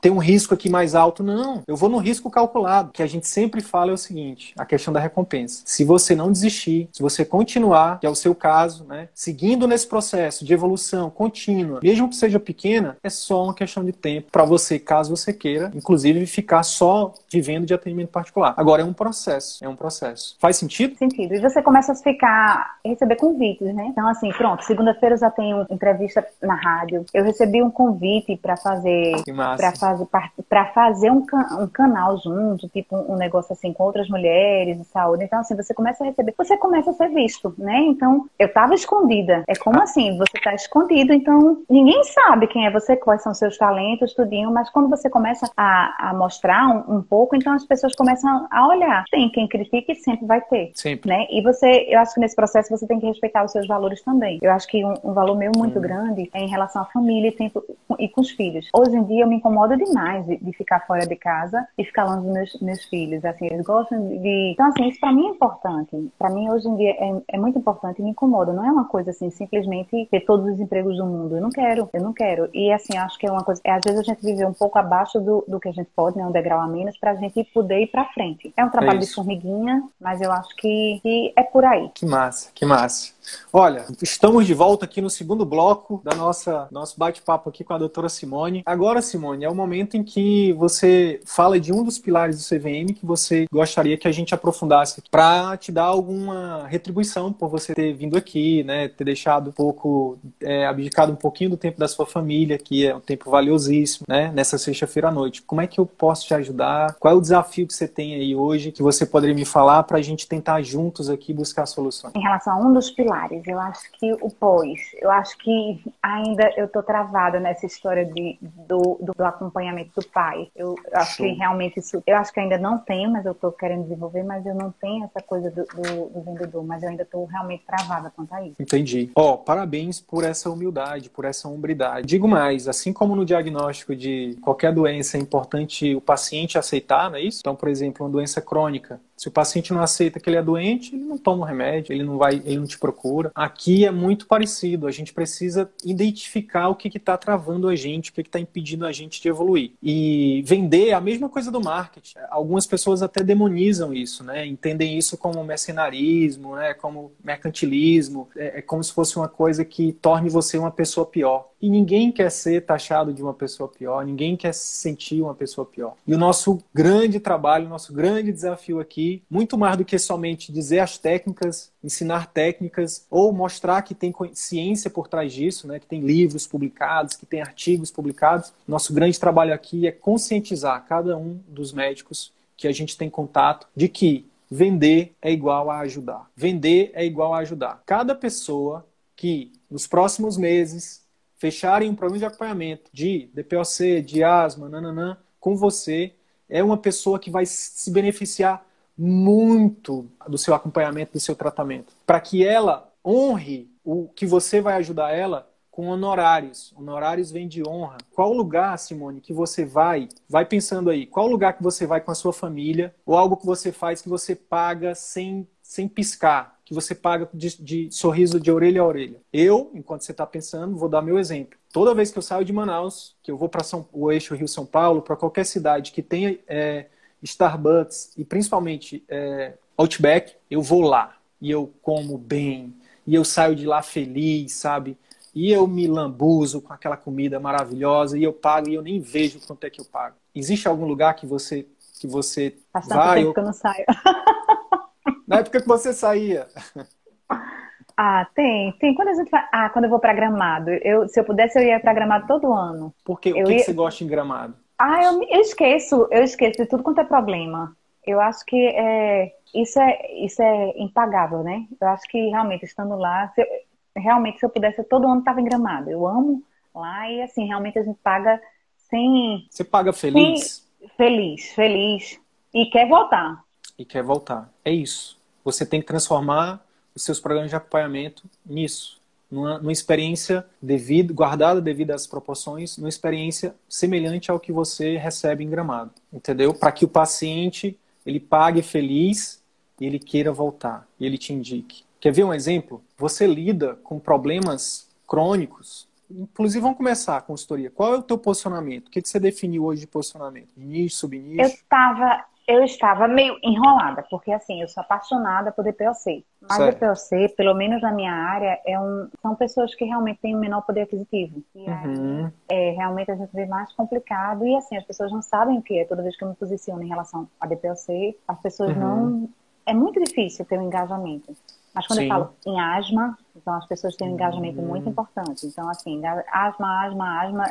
ter um risco aqui mais alto. Não, eu vou no risco calculado. O que a gente sempre fala é o seguinte, a questão da recompensa. Se você não desistir, se você continuar, que é o seu caso, né, seguindo nesse processo de evolução contínua, mesmo que seja pequena, é só uma questão de tempo para você, caso você queira, inclusive ficar só vivendo de atendimento particular. Agora, é um processo, é um processo. Faz sentido? Sentido. E você começa começa a ficar, receber convites, né? Então, assim, pronto, segunda-feira eu já tenho entrevista na rádio. Eu recebi um convite para fazer, para fazer, para fazer um, um canal junto, tipo um negócio assim com outras mulheres de saúde. Então, assim, você começa a receber, você começa a ser visto, né? Então, eu tava escondida. É como assim, você tá escondido, então ninguém sabe quem é você, quais são seus talentos, tudinho, mas quando você começa a, a mostrar um, um pouco, então as pessoas começam a olhar. Tem quem critique sempre vai ter, sempre. né? E você eu acho que nesse processo você tem que respeitar os seus valores também. Eu acho que um, um valor meu muito hum. grande é em relação à família e, tempo, e com os filhos. Hoje em dia eu me incomodo demais de, de ficar fora de casa e ficar longe dos meus, meus filhos. Assim, eles gostam de. Então, assim, isso para mim é importante. Para mim, hoje em dia, é, é muito importante e me incomoda. Não é uma coisa assim, simplesmente ter todos os empregos do mundo. Eu não quero, eu não quero. E assim, acho que é uma coisa. É, às vezes a gente vive um pouco abaixo do, do que a gente pode, né? Um degrau a menos, pra gente poder ir pra frente. É um trabalho é de formiguinha, mas eu acho que, que é por aí. Que massa, que massa. Olha, estamos de volta aqui no segundo bloco da nossa nosso bate-papo aqui com a doutora Simone. Agora, Simone, é o momento em que você fala de um dos pilares do CVM que você gostaria que a gente aprofundasse para te dar alguma retribuição por você ter vindo aqui, né, ter deixado um pouco, é, abdicado um pouquinho do tempo da sua família, que é um tempo valiosíssimo, né, nessa sexta-feira à noite. Como é que eu posso te ajudar? Qual é o desafio que você tem aí hoje que você poderia me falar para a gente tentar juntos aqui buscar soluções? Em relação a um dos pilares, eu acho que o pós, eu acho que ainda eu tô travada nessa história de, do, do, do acompanhamento do pai. Eu, eu acho que realmente isso, eu acho que ainda não tenho, mas eu tô querendo desenvolver, mas eu não tenho essa coisa do, do, do vendedor, mas eu ainda tô realmente travada quanto a isso. Entendi. Ó, oh, parabéns por essa humildade, por essa hombridade. Digo mais, assim como no diagnóstico de qualquer doença é importante o paciente aceitar, não é isso? Então, por exemplo, uma doença crônica, se o paciente não aceita que ele é doente, ele não toma o remédio, ele não vai, ele não te procura. Aqui é muito parecido. A gente precisa identificar o que está travando a gente, o que está impedindo a gente de evoluir. E vender é a mesma coisa do marketing. Algumas pessoas até demonizam isso, né? Entendem isso como mercenarismo, né? Como mercantilismo. É, é como se fosse uma coisa que torne você uma pessoa pior. E ninguém quer ser taxado de uma pessoa pior, ninguém quer se sentir uma pessoa pior. E o nosso grande trabalho, o nosso grande desafio aqui, muito mais do que somente dizer as técnicas, ensinar técnicas ou mostrar que tem ciência por trás disso, né, que tem livros publicados, que tem artigos publicados. Nosso grande trabalho aqui é conscientizar cada um dos médicos que a gente tem contato de que vender é igual a ajudar. Vender é igual a ajudar. Cada pessoa que nos próximos meses fecharem um programa de acompanhamento de DPOC, de asma, nananã, com você, é uma pessoa que vai se beneficiar muito do seu acompanhamento, do seu tratamento. Para que ela honre o que você vai ajudar ela com honorários. Honorários vem de honra. Qual lugar, Simone, que você vai? Vai pensando aí. Qual lugar que você vai com a sua família? Ou algo que você faz que você paga sem, sem piscar? que você paga de, de sorriso de orelha a orelha. Eu, enquanto você está pensando, vou dar meu exemplo. Toda vez que eu saio de Manaus, que eu vou para o eixo Rio-São Paulo, para qualquer cidade que tenha é, Starbucks e principalmente é, Outback, eu vou lá e eu como bem e eu saio de lá feliz, sabe? E eu me lambuzo com aquela comida maravilhosa e eu pago e eu nem vejo quanto é que eu pago. Existe algum lugar que você que você Faz vai? Tempo ou... que eu não saio. Na época que você saía. Ah, tem, tem. Quando a gente vai... Ah, quando eu vou para Gramado. Eu, se eu pudesse, eu ia para Gramado todo ano. Por quê? O eu que, ia... que você gosta em Gramado? Ah, eu, eu esqueço, eu esqueço de tudo quanto é problema. Eu acho que é, isso, é, isso é impagável, né? Eu acho que realmente, estando lá, se eu, realmente, se eu pudesse, eu todo ano estava em Gramado. Eu amo lá e, assim, realmente a gente paga sem. Você paga feliz? Sem, feliz, feliz. E quer voltar. E quer voltar. É isso você tem que transformar os seus programas de acompanhamento nisso. Numa, numa experiência devido, guardada devido às proporções, numa experiência semelhante ao que você recebe em gramado. Entendeu? Para que o paciente ele pague feliz e ele queira voltar. E ele te indique. Quer ver um exemplo? Você lida com problemas crônicos. Inclusive, vamos começar a consultoria. Qual é o teu posicionamento? O que você definiu hoje de posicionamento? Nicho, subnicho? Eu estava eu estava meio enrolada, porque assim, eu sou apaixonada por DPOC. Mas certo. DPOC, pelo menos na minha área, é um, são pessoas que realmente têm um menor poder aquisitivo. E uhum. aí, é, realmente a gente vê mais complicado. E assim, as pessoas não sabem o que é. Toda vez que eu me posiciono em relação a DPOC, as pessoas uhum. não. É muito difícil ter um engajamento. Mas quando Sim. eu falo em asma, então as pessoas têm um engajamento uhum. muito importante. Então, assim, asma, asma, asma.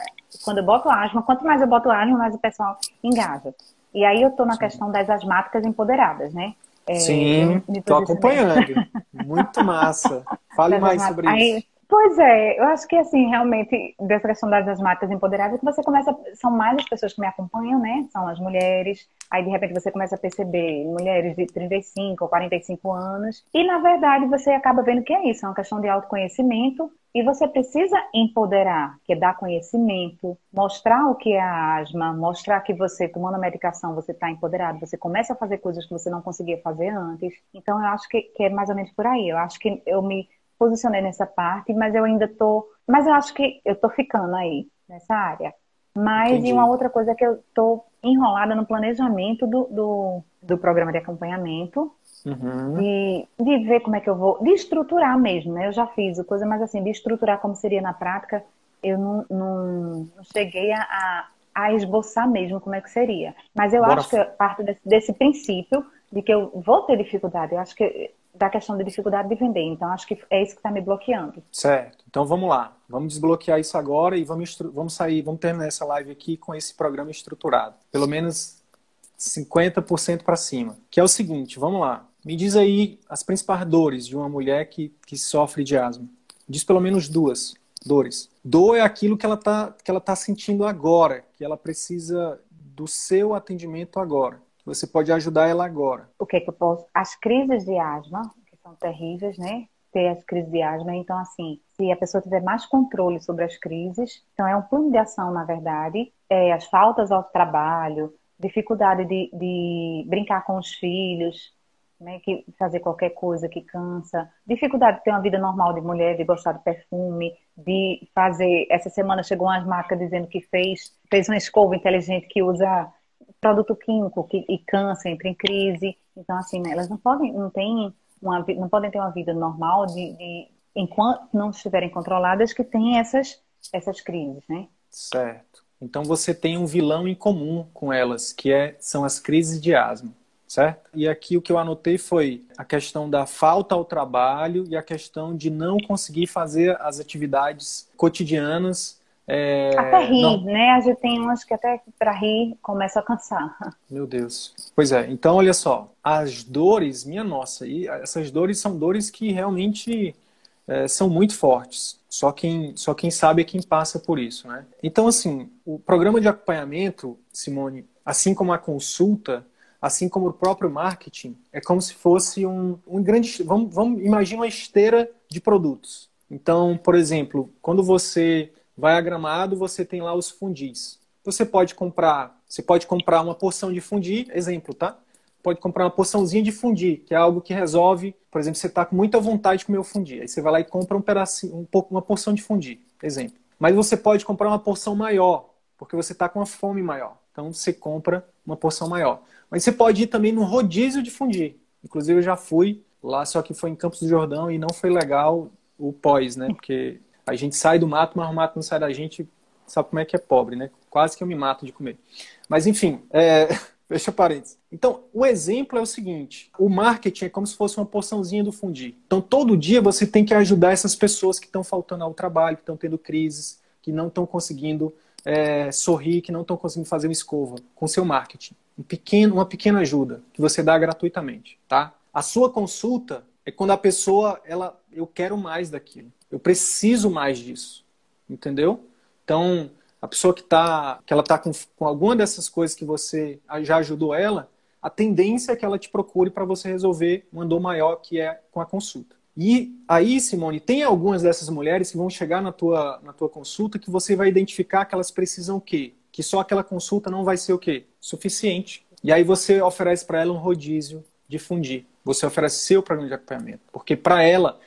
Quando eu boto asma, quanto mais eu boto asma, mais o pessoal engaja. E aí eu estou na Sim. questão das asmáticas empoderadas, né? É, Sim, estou acompanhando. Muito massa. Fale mais sobre aí, isso. Pois é, eu acho que assim, realmente, dessa questão das asmáticas empoderadas, que você começa, são mais as pessoas que me acompanham, né? São as mulheres, aí de repente você começa a perceber mulheres de 35 ou 45 anos, e na verdade você acaba vendo que é isso, é uma questão de autoconhecimento, e você precisa empoderar, que é dar conhecimento, mostrar o que é a asma, mostrar que você, tomando a medicação, você está empoderado, você começa a fazer coisas que você não conseguia fazer antes. Então, eu acho que, que é mais ou menos por aí. Eu acho que eu me posicionei nessa parte, mas eu ainda tô. Mas eu acho que eu tô ficando aí, nessa área. Mas Entendi. e uma outra coisa é que eu tô enrolada no planejamento do, do, do programa de acompanhamento. Uhum. De, de ver como é que eu vou, de estruturar mesmo, né? Eu já fiz coisa, mas assim, de estruturar como seria na prática, eu não, não, não cheguei a, a esboçar mesmo como é que seria. Mas eu Bora. acho que parte desse, desse princípio de que eu vou ter dificuldade. Eu acho que da questão da dificuldade de vender. Então, acho que é isso que está me bloqueando. Certo. Então, vamos lá. Vamos desbloquear isso agora e vamos, vamos sair, vamos terminar essa live aqui com esse programa estruturado. Pelo menos 50% para cima. Que é o seguinte, vamos lá. Me diz aí as principais dores de uma mulher que, que sofre de asma. Diz pelo menos duas dores. Dor é aquilo que ela está tá sentindo agora, que ela precisa do seu atendimento agora. Você pode ajudar ela agora. O que, é que eu posso? As crises de asma, que são terríveis, né? Ter as crises de asma. Então, assim, se a pessoa tiver mais controle sobre as crises, então é um plano de ação, na verdade. É, as faltas ao trabalho, dificuldade de, de brincar com os filhos, né, que fazer qualquer coisa que cansa, dificuldade de ter uma vida normal de mulher, de gostar de perfume, de fazer. Essa semana chegou umas marcas dizendo que fez, fez uma escova inteligente que usa produto químico que, e cansa, entra em crise. Então, assim, né, elas não podem, não têm uma, não podem ter uma vida normal de, de enquanto não estiverem controladas que tem essas, essas crises, né? Certo. Então você tem um vilão em comum com elas, que é, são as crises de asma certo? E aqui o que eu anotei foi a questão da falta ao trabalho e a questão de não conseguir fazer as atividades cotidianas. É... Até rir, não... né? A gente tem umas que até para rir começa a cansar. Meu Deus. Pois é, então olha só, as dores, minha nossa, e essas dores são dores que realmente é, são muito fortes. Só quem, só quem sabe é quem passa por isso, né? Então, assim, o programa de acompanhamento, Simone, assim como a consulta, assim como o próprio marketing, é como se fosse um, um grande. Vamos, vamos imaginar uma esteira de produtos. Então, por exemplo, quando você vai a Gramado, você tem lá os fundis. Você pode comprar, você pode comprar uma porção de fundi, exemplo, tá? Pode comprar uma porçãozinha de fundi, que é algo que resolve, por exemplo, você está com muita vontade de comer o fundi, aí você vai lá e compra um pedacinho, um pouco, uma porção de fundi, exemplo. Mas você pode comprar uma porção maior, porque você está com uma fome maior. Então você compra uma porção maior. Mas você pode ir também no rodízio de fundir. Inclusive eu já fui lá, só que foi em Campos do Jordão e não foi legal o pós, né? Porque a gente sai do mato, mas o mato não sai da gente, sabe como é que é pobre, né? Quase que eu me mato de comer. Mas enfim, é... fecha parênteses. Então, o exemplo é o seguinte: o marketing é como se fosse uma porçãozinha do fundir. Então, todo dia você tem que ajudar essas pessoas que estão faltando ao trabalho, que estão tendo crises, que não estão conseguindo é, sorrir, que não estão conseguindo fazer uma escova com seu marketing. Um pequeno, uma pequena ajuda que você dá gratuitamente, tá? A sua consulta é quando a pessoa, ela, eu quero mais daquilo, eu preciso mais disso, entendeu? Então, a pessoa que está, que ela está com, com alguma dessas coisas que você já ajudou ela, a tendência é que ela te procure para você resolver uma dor maior que é com a consulta. E aí, Simone, tem algumas dessas mulheres que vão chegar na tua, na tua consulta que você vai identificar que elas precisam o quê? Que só aquela consulta não vai ser o quê? Suficiente. E aí você oferece para ela um rodízio de fundir. Você oferece seu programa de acompanhamento. Porque para ela,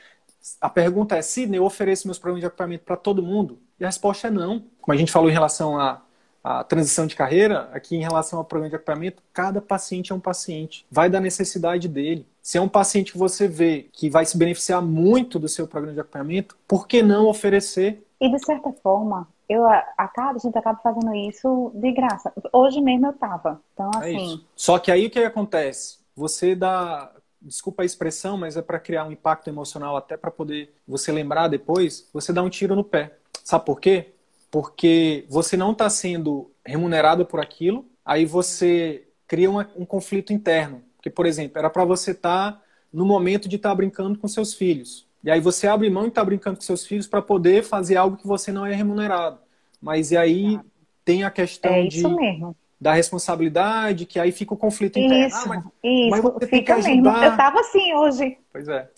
a pergunta é, Sidney, eu ofereço meus programas de acompanhamento para todo mundo? E a resposta é não. Como a gente falou em relação a a transição de carreira, aqui em relação ao programa de acompanhamento, cada paciente é um paciente. Vai da necessidade dele. Se é um paciente que você vê que vai se beneficiar muito do seu programa de acompanhamento, por que não oferecer? E de certa forma, eu acabo, a gente acaba fazendo isso de graça. Hoje mesmo eu tava. Então, é assim. É Só que aí o que acontece? Você dá. Desculpa a expressão, mas é para criar um impacto emocional, até para poder você lembrar depois. Você dá um tiro no pé. Sabe por quê? porque você não está sendo remunerado por aquilo, aí você cria uma, um conflito interno. Porque, por exemplo, era para você estar tá no momento de estar tá brincando com seus filhos. E aí você abre mão e está brincando com seus filhos para poder fazer algo que você não é remunerado. Mas e aí tem a questão é de, mesmo. Da responsabilidade, que aí fica o conflito interno. Isso, ah, mas, isso, mas você fica mesmo. Eu estava assim hoje. Pois é.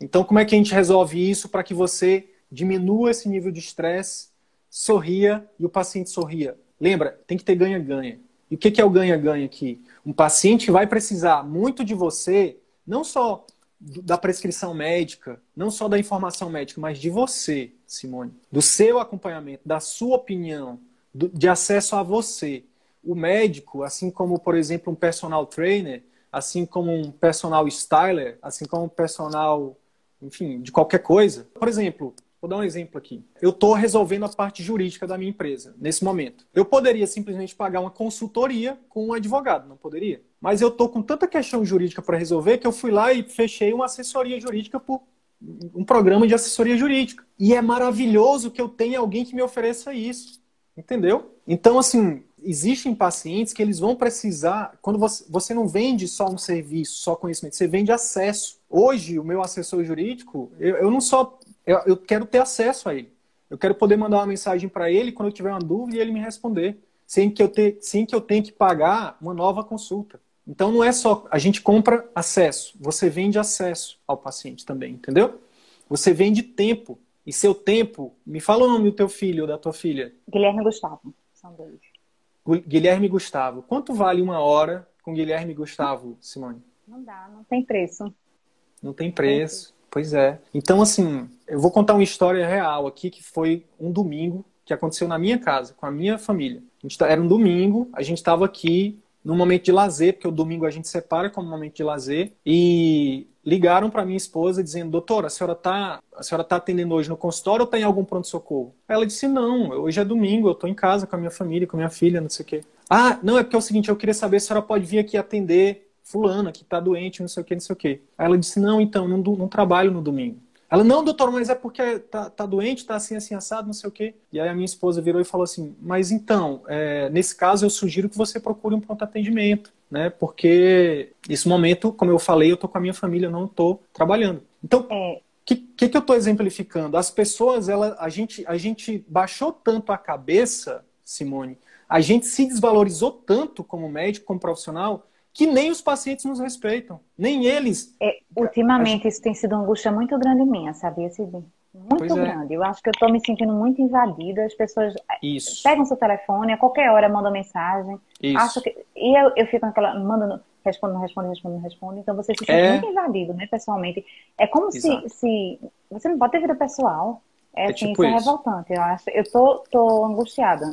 Então, como é que a gente resolve isso para que você diminua esse nível de estresse sorria e o paciente sorria. Lembra, tem que ter ganha-ganha. E o que é o ganha-ganha aqui? Um paciente vai precisar muito de você, não só da prescrição médica, não só da informação médica, mas de você, Simone, do seu acompanhamento, da sua opinião, de acesso a você. O médico, assim como, por exemplo, um personal trainer, assim como um personal styler, assim como um personal, enfim, de qualquer coisa. Por exemplo, Vou dar um exemplo aqui. Eu estou resolvendo a parte jurídica da minha empresa nesse momento. Eu poderia simplesmente pagar uma consultoria com um advogado, não poderia? Mas eu estou com tanta questão jurídica para resolver que eu fui lá e fechei uma assessoria jurídica por um programa de assessoria jurídica. E é maravilhoso que eu tenha alguém que me ofereça isso. Entendeu? Então, assim, existem pacientes que eles vão precisar. Quando você, você não vende só um serviço, só conhecimento, você vende acesso. Hoje, o meu assessor jurídico, eu, eu não só eu, eu quero ter acesso a ele. Eu quero poder mandar uma mensagem para ele quando eu tiver uma dúvida e ele me responder, sem que eu ter, sem que eu tenha que pagar uma nova consulta. Então não é só a gente compra acesso, você vende acesso ao paciente também, entendeu? Você vende tempo. E seu tempo, me fala o nome do teu filho ou da tua filha. Guilherme Gustavo, são dois. Guilherme Gustavo. Quanto vale uma hora com Guilherme Gustavo, Simone? Não dá, não tem preço. Não tem preço. Pois é. Então, assim, eu vou contar uma história real aqui, que foi um domingo que aconteceu na minha casa, com a minha família. Tá, era um domingo, a gente estava aqui num momento de lazer, porque o domingo a gente separa como momento de lazer, e ligaram para minha esposa dizendo: "Doutora, a senhora tá, a senhora tá atendendo hoje no consultório ou tá algum pronto socorro?". Ela disse: "Não, hoje é domingo, eu estou em casa com a minha família, com a minha filha, não sei o quê". Ah, não, é porque é o seguinte, eu queria saber se a senhora pode vir aqui atender fulana que está doente, não sei o que, não sei o que. Aí ela disse, não, então, não, não trabalho no domingo. Ela, não, doutor, mas é porque tá, tá doente, tá assim, assim, assado, não sei o quê. E aí a minha esposa virou e falou assim, mas então, é, nesse caso eu sugiro que você procure um pronto atendimento, né? Porque nesse momento, como eu falei, eu tô com a minha família, eu não tô trabalhando. Então, o é. que, que, que eu tô exemplificando? As pessoas, ela, a, gente, a gente baixou tanto a cabeça, Simone, a gente se desvalorizou tanto como médico, como profissional, que nem os pacientes nos respeitam, nem eles. É, ultimamente, isso tem sido uma angústia muito grande minha, sabia, Sidney? Muito é. grande. É. Eu acho que eu estou me sentindo muito invadida. As pessoas é, isso. pegam seu telefone, a qualquer hora mandam mensagem. Isso. Acho que... E eu, eu fico naquela. Mandando, responde, não responde, responde, não responde. Então você se sente é... muito invadido, né, pessoalmente. É como se, se. Você não pode ter vida pessoal. É, é assim, tipo isso, é revoltante. Eu acho. Eu tô, tô angustiada.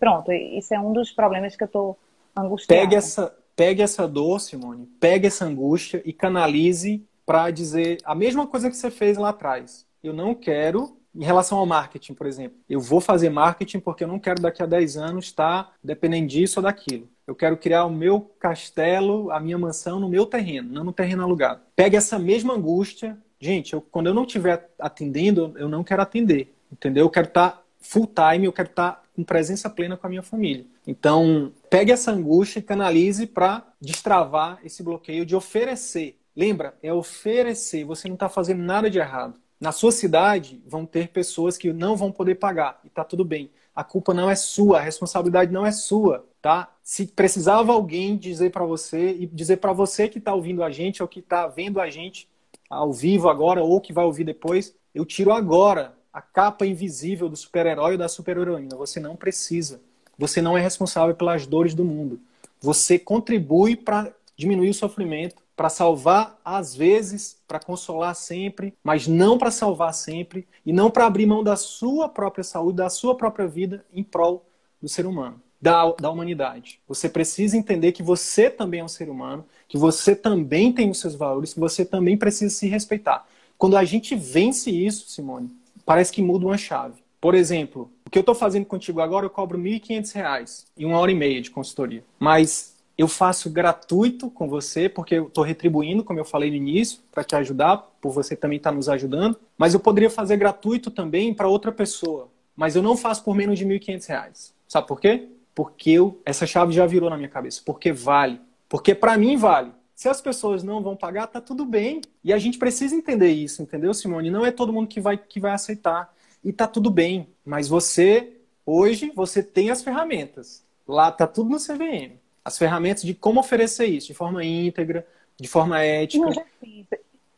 Pronto, isso é um dos problemas que eu tô angustiada. Pegue essa, pegue essa dor, Simone, pegue essa angústia e canalize para dizer a mesma coisa que você fez lá atrás. Eu não quero, em relação ao marketing, por exemplo, eu vou fazer marketing porque eu não quero daqui a 10 anos estar dependendo disso ou daquilo. Eu quero criar o meu castelo, a minha mansão no meu terreno, não no terreno alugado. Pegue essa mesma angústia. Gente, eu, quando eu não estiver atendendo, eu não quero atender. Entendeu? Eu quero estar full time, eu quero estar com presença plena com a minha família. Então, pegue essa angústia e canalize para destravar esse bloqueio de oferecer. Lembra, é oferecer, você não está fazendo nada de errado. Na sua cidade vão ter pessoas que não vão poder pagar e está tudo bem. A culpa não é sua, a responsabilidade não é sua, tá? Se precisava alguém dizer para você e dizer para você que está ouvindo a gente ou que está vendo a gente ao vivo agora ou que vai ouvir depois, eu tiro agora a capa invisível do super-herói ou da super-heroína. Você não precisa. Você não é responsável pelas dores do mundo. Você contribui para diminuir o sofrimento, para salvar às vezes, para consolar sempre, mas não para salvar sempre e não para abrir mão da sua própria saúde, da sua própria vida em prol do ser humano, da, da humanidade. Você precisa entender que você também é um ser humano, que você também tem os seus valores, que você também precisa se respeitar. Quando a gente vence isso, Simone, parece que muda uma chave. Por exemplo, que eu estou fazendo contigo agora, eu cobro R$ 1.500 em uma hora e meia de consultoria. Mas eu faço gratuito com você, porque eu estou retribuindo, como eu falei no início, para te ajudar, por você também estar tá nos ajudando. Mas eu poderia fazer gratuito também para outra pessoa. Mas eu não faço por menos de R$ 1.500. Sabe por quê? Porque eu, essa chave já virou na minha cabeça. Porque vale. Porque para mim vale. Se as pessoas não vão pagar, tá tudo bem. E a gente precisa entender isso, entendeu, Simone? Não é todo mundo que vai, que vai aceitar. E tá tudo bem. Mas você, hoje, você tem as ferramentas. Lá tá tudo no CVM. As ferramentas de como oferecer isso de forma íntegra, de forma ética. Eu já fiz.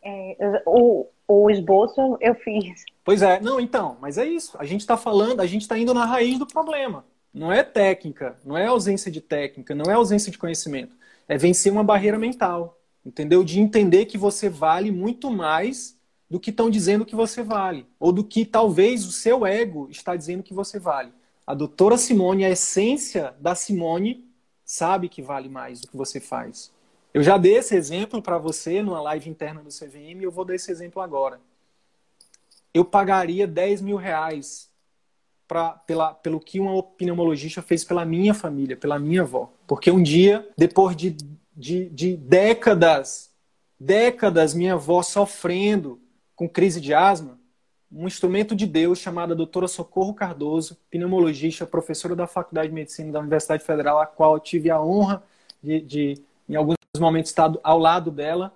É, o, o esboço eu fiz. Pois é, não, então, mas é isso. A gente está falando, a gente está indo na raiz do problema. Não é técnica, não é ausência de técnica, não é ausência de conhecimento é vencer uma barreira mental, entendeu? De entender que você vale muito mais do que estão dizendo que você vale, ou do que talvez o seu ego está dizendo que você vale. A doutora Simone, a essência da Simone, sabe que vale mais do que você faz. Eu já dei esse exemplo para você numa live interna do CVM eu vou dar esse exemplo agora. Eu pagaria 10 mil reais pra, pela, pelo que uma pneumologista fez pela minha família, pela minha avó. Porque um dia, depois de, de, de décadas, décadas, minha avó sofrendo com crise de asma, um instrumento de Deus chamada doutora Socorro Cardoso, pneumologista, professora da Faculdade de Medicina da Universidade Federal, a qual eu tive a honra de, de em alguns momentos, estar ao lado dela,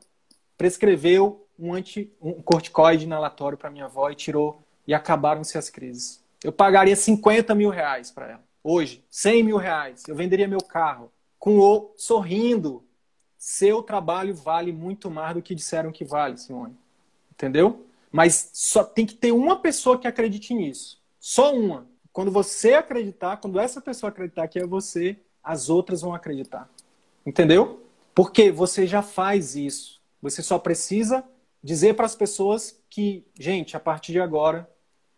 prescreveu um, anti, um corticoide inalatório para minha avó e tirou, e acabaram-se as crises. Eu pagaria 50 mil reais para ela. Hoje, 100 mil reais. Eu venderia meu carro com o sorrindo. Seu trabalho vale muito mais do que disseram que vale, Simone. Entendeu? Mas só tem que ter uma pessoa que acredite nisso. Só uma. Quando você acreditar, quando essa pessoa acreditar que é você, as outras vão acreditar. Entendeu? Porque você já faz isso. Você só precisa dizer para as pessoas que, gente, a partir de agora,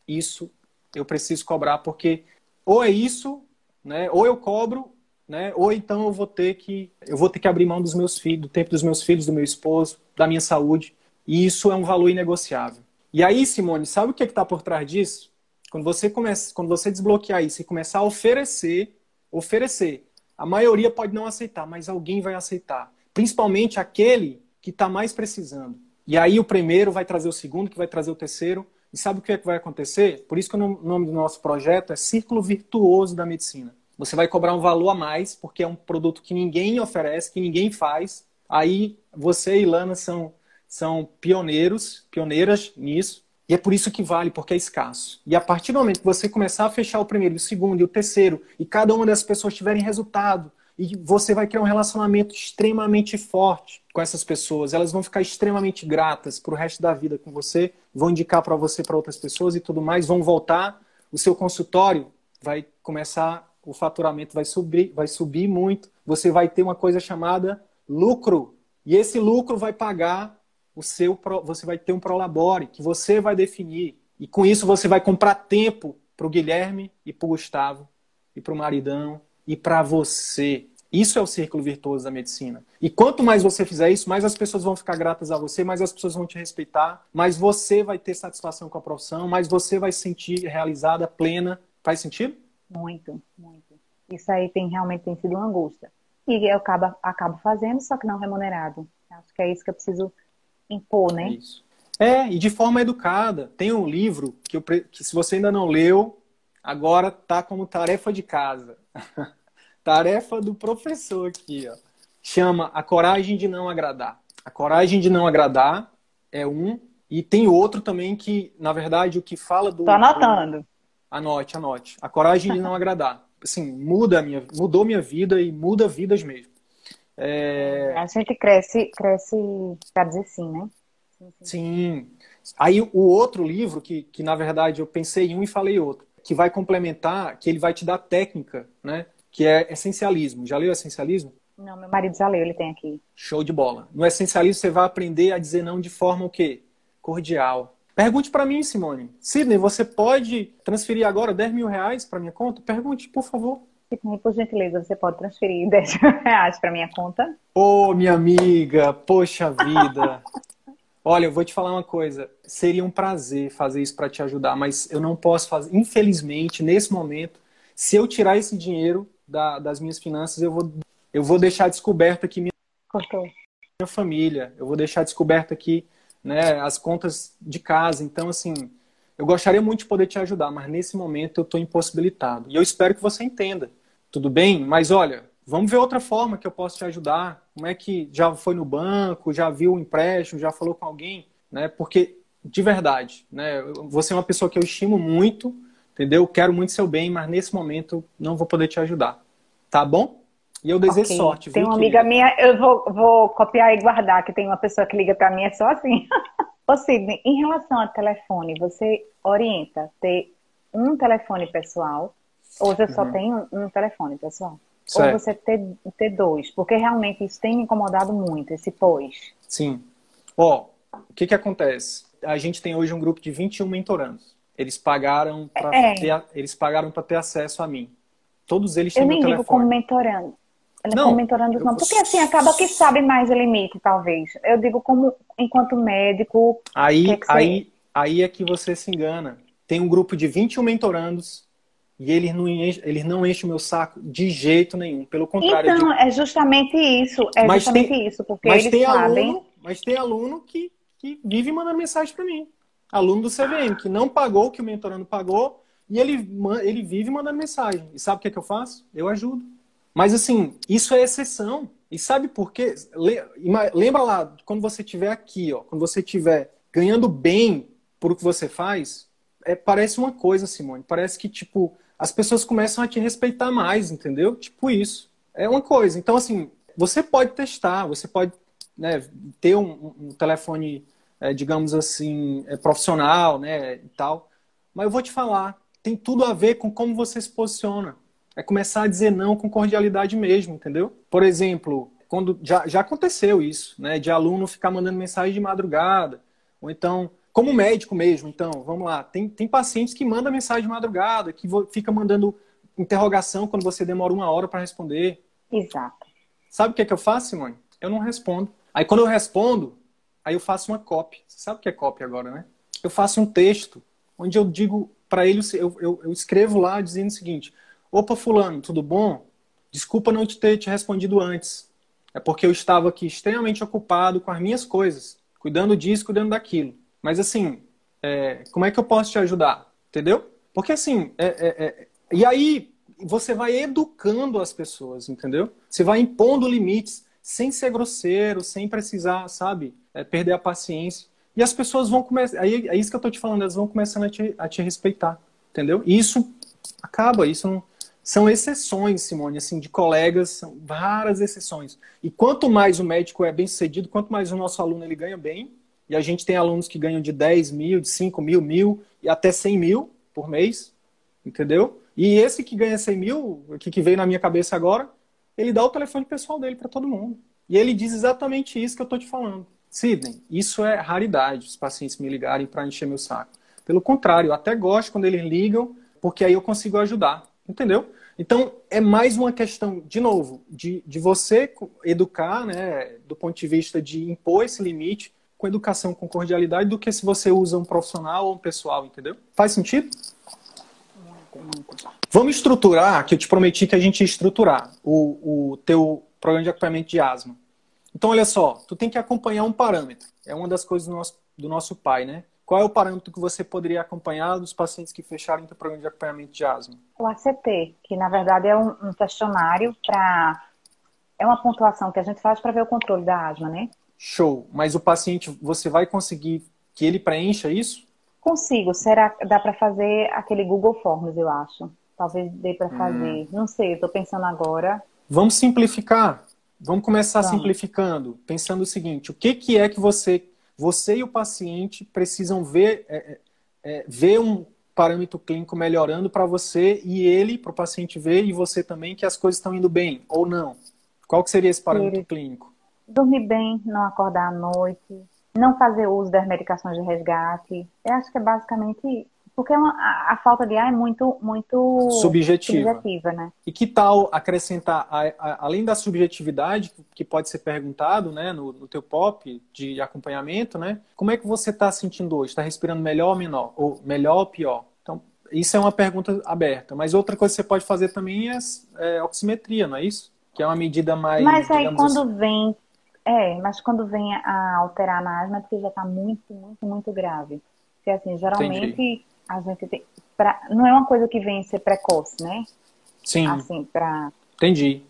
isso eu preciso cobrar, porque ou é isso, né? Ou eu cobro, né? Ou então eu vou ter que eu vou ter que abrir mão dos meus filhos, do tempo dos meus filhos, do meu esposo, da minha saúde. E isso é um valor inegociável. E aí, Simone, sabe o que é está por trás disso? Quando você começa, quando você desbloquear isso e começar a oferecer, oferecer, a maioria pode não aceitar, mas alguém vai aceitar. Principalmente aquele que está mais precisando. E aí o primeiro vai trazer o segundo, que vai trazer o terceiro. E sabe o que, é que vai acontecer? Por isso que o nome do nosso projeto é Círculo Virtuoso da Medicina. Você vai cobrar um valor a mais, porque é um produto que ninguém oferece, que ninguém faz. Aí você e Lana são são pioneiros, pioneiras nisso, e é por isso que vale, porque é escasso. E a partir do momento que você começar a fechar o primeiro, o segundo e o terceiro, e cada uma dessas pessoas tiverem resultado, e você vai criar um relacionamento extremamente forte com essas pessoas. Elas vão ficar extremamente gratas para o resto da vida com você, vão indicar para você para outras pessoas e tudo mais, vão voltar. O seu consultório vai começar, o faturamento vai subir, vai subir muito. Você vai ter uma coisa chamada lucro. E esse lucro vai pagar o seu você vai ter um prolabore que você vai definir e com isso você vai comprar tempo para o Guilherme e para o Gustavo e para o maridão e para você. Isso é o círculo virtuoso da medicina. E quanto mais você fizer isso, mais as pessoas vão ficar gratas a você, mais as pessoas vão te respeitar, mais você vai ter satisfação com a profissão, mais você vai se sentir realizada, plena. Faz sentido? Muito, muito. Isso aí tem realmente tem sido uma angústia. E eu acabo, acabo fazendo, só que não remunerado. Acho que é isso que eu preciso impor, né? Isso. É, e de forma educada. Tem um livro que, eu, que se você ainda não leu, agora tá como tarefa de casa. tarefa do professor aqui, ó. Chama A Coragem de Não Agradar. A Coragem de Não Agradar é um. E tem outro também que, na verdade, o que fala do. Tô anotando. Anote, anote. A Coragem de Não Agradar. Assim, muda minha, mudou minha vida e muda vidas mesmo. É... A gente cresce, cresce para dizer sim, né? Sim, sim. sim. Aí o outro livro, que, que na verdade eu pensei em um e falei outro, que vai complementar, que ele vai te dar técnica, né? Que é essencialismo. Já leu essencialismo? Não, meu marido já leu, ele tem aqui. Show de bola. No essencialismo você vai aprender a dizer não de forma o quê? Cordial. Pergunte para mim, Simone. Sidney, você pode transferir agora 10 mil reais para minha conta? Pergunte, por favor. Por gentileza, você pode transferir 10 reais para minha conta? Ô, oh, minha amiga, poxa vida. Olha, eu vou te falar uma coisa. Seria um prazer fazer isso para te ajudar, mas eu não posso fazer. Infelizmente, nesse momento, se eu tirar esse dinheiro da, das minhas finanças, eu vou, eu vou deixar descoberto aqui minha, Cortou. minha família. Eu vou deixar descoberto aqui né, as contas de casa. Então, assim, eu gostaria muito de poder te ajudar, mas nesse momento eu estou impossibilitado. E eu espero que você entenda tudo bem, mas olha, vamos ver outra forma que eu posso te ajudar. Como é que já foi no banco, já viu o empréstimo, já falou com alguém, né? Porque de verdade, né? Você é uma pessoa que eu estimo muito, entendeu? Quero muito seu bem, mas nesse momento não vou poder te ajudar, tá bom? E eu desejo okay. sorte. Tem uma amiga minha, eu vou, vou copiar e guardar, que tem uma pessoa que liga para mim, é só assim. Ô Sidney, em relação ao telefone, você orienta ter um telefone pessoal você só uhum. tem um, um, telefone, pessoal. Certo. Ou você ter, ter dois. Porque realmente isso tem me incomodado muito, esse pós. Sim. Ó, o que que acontece? A gente tem hoje um grupo de 21 mentorandos. Eles pagaram para é. ter, eles pagaram para ter acesso a mim. Todos eles têm Eu nem digo como mentorando. não, mentorando não, porque assim acaba que sabe mais o limite, talvez. Eu digo como enquanto médico. Aí, que aí, aí é que você se engana. Tem um grupo de 21 mentorandos e eles não enchem, eles não enchem o meu saco de jeito nenhum. Pelo contrário. Então, digo... é justamente isso. É mas justamente tem, isso, porque mas eles tem sabem. Aluno, mas tem aluno que, que vive mandando mensagem para mim. Aluno do CVM, que não pagou o que o mentorando pagou, e ele, ele vive mandando mensagem. E sabe o que, é que eu faço? Eu ajudo. Mas assim, isso é exceção. E sabe por quê? Lembra lá, quando você estiver aqui, ó, quando você estiver ganhando bem por o que você faz, é, parece uma coisa, Simone. Parece que, tipo, as pessoas começam a te respeitar mais, entendeu? Tipo isso. É uma coisa. Então, assim, você pode testar, você pode né, ter um, um telefone, é, digamos assim, é, profissional, né, e tal. Mas eu vou te falar, tem tudo a ver com como você se posiciona. É começar a dizer não com cordialidade mesmo, entendeu? Por exemplo, quando já, já aconteceu isso, né? De aluno ficar mandando mensagem de madrugada, ou então, como médico mesmo, então, vamos lá, tem, tem pacientes que mandam mensagem de madrugada, que fica mandando interrogação quando você demora uma hora para responder. Exato. Sabe o que é que eu faço, Simone? Eu não respondo. Aí quando eu respondo, aí eu faço uma copy. Você sabe o que é copy agora, né? Eu faço um texto onde eu digo para ele, eu, eu, eu escrevo lá dizendo o seguinte: Opa, Fulano, tudo bom? Desculpa não te ter te respondido antes. É porque eu estava aqui extremamente ocupado com as minhas coisas, cuidando disso, cuidando daquilo. Mas assim, é, como é que eu posso te ajudar? Entendeu? Porque assim, é, é, é e aí você vai educando as pessoas, entendeu? Você vai impondo limites sem ser grosseiro, sem precisar, sabe, é, perder a paciência. E as pessoas vão começar. Aí é isso que eu tô te falando, elas vão começando a te, a te respeitar, entendeu? E isso acaba, isso não, são exceções, Simone, assim, de colegas, são várias exceções. E quanto mais o médico é bem sucedido, quanto mais o nosso aluno ele ganha bem, e a gente tem alunos que ganham de 10 mil, de 5 mil, mil e até 100 mil por mês, entendeu? E esse que ganha 100 mil, que, que veio na minha cabeça agora, ele dá o telefone pessoal dele para todo mundo. E ele diz exatamente isso que eu estou te falando. Sidney, isso é raridade, os pacientes me ligarem para encher meu saco. Pelo contrário, eu até gosto quando eles ligam, porque aí eu consigo ajudar. Entendeu? Então, é mais uma questão, de novo, de, de você educar, né, do ponto de vista de impor esse limite com educação, com cordialidade, do que se você usa um profissional ou um pessoal, entendeu? Faz sentido? Vamos estruturar, que eu te prometi que a gente ia estruturar o, o teu programa de acompanhamento de asma. Então, olha só, tu tem que acompanhar um parâmetro. É uma das coisas do nosso, do nosso pai, né? Qual é o parâmetro que você poderia acompanhar dos pacientes que fecharam o programa de acompanhamento de asma? O ACT, que na verdade é um, um questionário para. É uma pontuação que a gente faz para ver o controle da asma, né? Show. Mas o paciente, você vai conseguir que ele preencha isso? Consigo. Será que dá para fazer aquele Google Forms, eu acho? Talvez dê para fazer. Hum. Não sei, estou pensando agora. Vamos simplificar. Vamos começar Vamos. simplificando, pensando o seguinte: o que, que é que você você e o paciente precisam ver, é, é, é ver um parâmetro clínico melhorando para você e ele, para o paciente ver, e você também, que as coisas estão indo bem ou não. Qual que seria esse parâmetro clínico? Dormir bem, não acordar à noite, não fazer uso das medicações de resgate. Eu acho que é basicamente porque é uma, a, a, falta de ar é muito, muito subjetiva. subjetiva né? E que tal acrescentar, a, a, além da subjetividade, que pode ser perguntado né, no, no teu POP de acompanhamento, né? Como é que você está sentindo hoje? Está respirando melhor ou menor? Ou melhor ou pior? Então, isso é uma pergunta aberta. Mas outra coisa que você pode fazer também é, é oximetria, não é isso? Que é uma medida mais. Mas aí quando assim... vem. É, mas quando vem a alterar na asma, é porque já está muito, muito, muito grave. Porque assim, geralmente. Entendi a gente tem. Pra, não é uma coisa que vem ser precoce, né? Sim. Assim, pra. Entendi.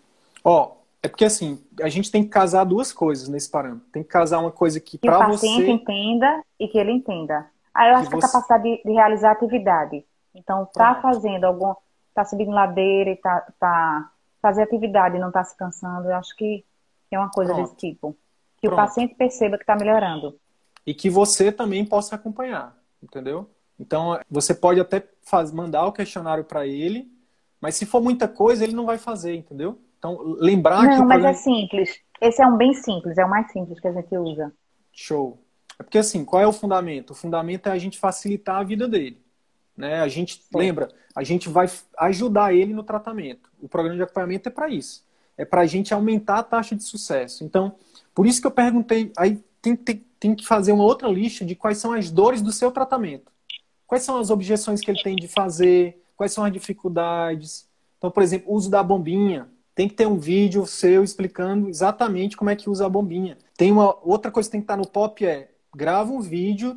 Ó, é porque assim, a gente tem que casar duas coisas nesse parâmetro. Tem que casar uma coisa que, que para você. Que o paciente entenda e que ele entenda. Aí eu acho que, você... a capacidade de, de, realizar atividade. Então, tá fazendo algum. tá subindo ladeira e tá. tá fazer atividade e não tá se cansando, eu acho que é uma coisa Pronto. desse tipo. Que Pronto. o paciente perceba que está melhorando. E que você também possa acompanhar, entendeu? Então, você pode até faz, mandar o questionário para ele, mas se for muita coisa, ele não vai fazer, entendeu? Então, lembrar não, que. Não, mas problema... é simples. Esse é um bem simples, é o mais simples que a gente usa. Show. É porque, assim, qual é o fundamento? O fundamento é a gente facilitar a vida dele. Né? A gente, Sim. lembra, a gente vai ajudar ele no tratamento. O programa de acompanhamento é para isso. É para a gente aumentar a taxa de sucesso. Então, por isso que eu perguntei, aí tem, tem, tem que fazer uma outra lista de quais são as dores do seu tratamento. Quais são as objeções que ele tem de fazer, quais são as dificuldades. Então, por exemplo, uso da bombinha. Tem que ter um vídeo seu explicando exatamente como é que usa a bombinha. Tem uma outra coisa que tem que estar no pop é grava um vídeo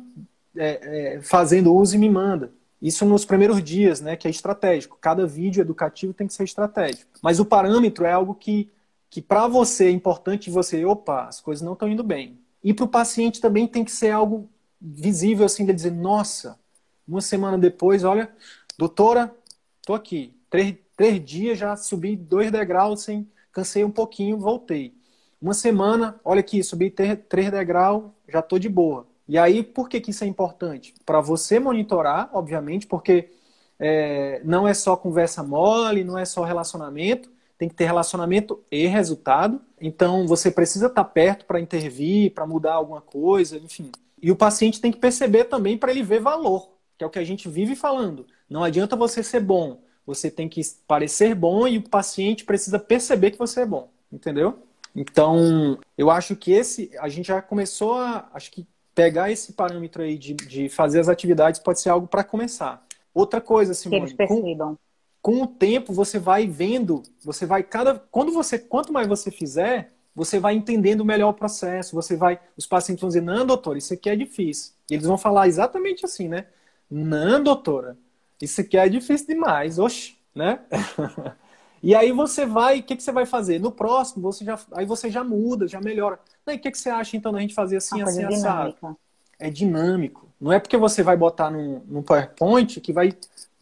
é, é, fazendo uso e me manda. Isso nos primeiros dias, né, que é estratégico. Cada vídeo educativo tem que ser estratégico. Mas o parâmetro é algo que, que para você é importante você, opa, as coisas não estão indo bem. E para o paciente também tem que ser algo visível, assim, de dizer, nossa, uma semana depois, olha, doutora, tô aqui. Três, três dias já subi dois degraus, sem, cansei um pouquinho, voltei. Uma semana, olha aqui, subi três degraus, já tô de boa. E aí, por que, que isso é importante? Para você monitorar, obviamente, porque é, não é só conversa mole, não é só relacionamento, tem que ter relacionamento e resultado. Então, você precisa estar tá perto para intervir, para mudar alguma coisa, enfim. E o paciente tem que perceber também para ele ver valor, que é o que a gente vive falando. Não adianta você ser bom, você tem que parecer bom e o paciente precisa perceber que você é bom, entendeu? Então, eu acho que esse, a gente já começou a, acho que pegar esse parâmetro aí de, de fazer as atividades pode ser algo para começar. Outra coisa, Simone, que eles percebam. Com, com o tempo você vai vendo, você vai cada quando você quanto mais você fizer, você vai entendendo melhor o processo, você vai os pacientes vão dizer: "Não, doutor, isso aqui é difícil". E eles vão falar exatamente assim, né? "Não, doutora, isso aqui é difícil demais". Oxe, né? E aí você vai, o que, que você vai fazer? No próximo, você já, aí você já muda, já melhora. E o que, que você acha então da gente fazer assim, Uma assim, assado? É dinâmico. Não é porque você vai botar num, num PowerPoint que vai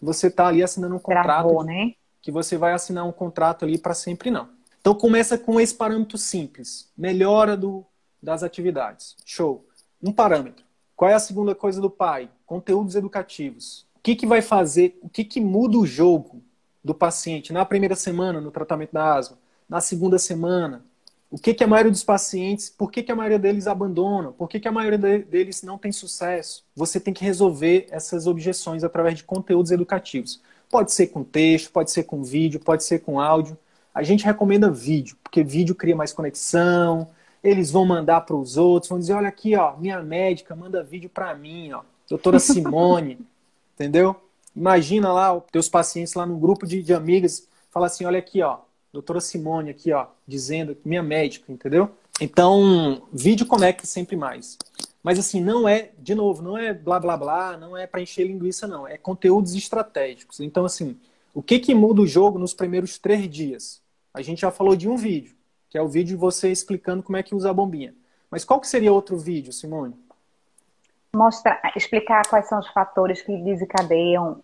você tá ali assinando um contrato. Travou, né? Que você vai assinar um contrato ali para sempre, não. Então começa com esse parâmetro simples. Melhora do, das atividades. Show. Um parâmetro. Qual é a segunda coisa do pai? Conteúdos educativos. O que, que vai fazer, o que, que muda o jogo do paciente na primeira semana no tratamento da asma, na segunda semana, o que, que a maioria dos pacientes, por que, que a maioria deles abandona, por que, que a maioria deles não tem sucesso. Você tem que resolver essas objeções através de conteúdos educativos. Pode ser com texto, pode ser com vídeo, pode ser com áudio. A gente recomenda vídeo, porque vídeo cria mais conexão, eles vão mandar para os outros, vão dizer, olha aqui, ó, minha médica manda vídeo para mim, ó, doutora Simone, entendeu? Imagina lá os teus pacientes lá no grupo de, de amigas, fala assim, olha aqui, ó, doutora Simone aqui, ó, dizendo, minha médica, entendeu? Então, vídeo conecta sempre mais. Mas assim, não é, de novo, não é blá blá blá, não é para encher linguiça, não. É conteúdos estratégicos. Então, assim, o que, que muda o jogo nos primeiros três dias? A gente já falou de um vídeo, que é o vídeo de você explicando como é que usa a bombinha. Mas qual que seria outro vídeo, Simone? Mostrar, explicar quais são os fatores que desencadeiam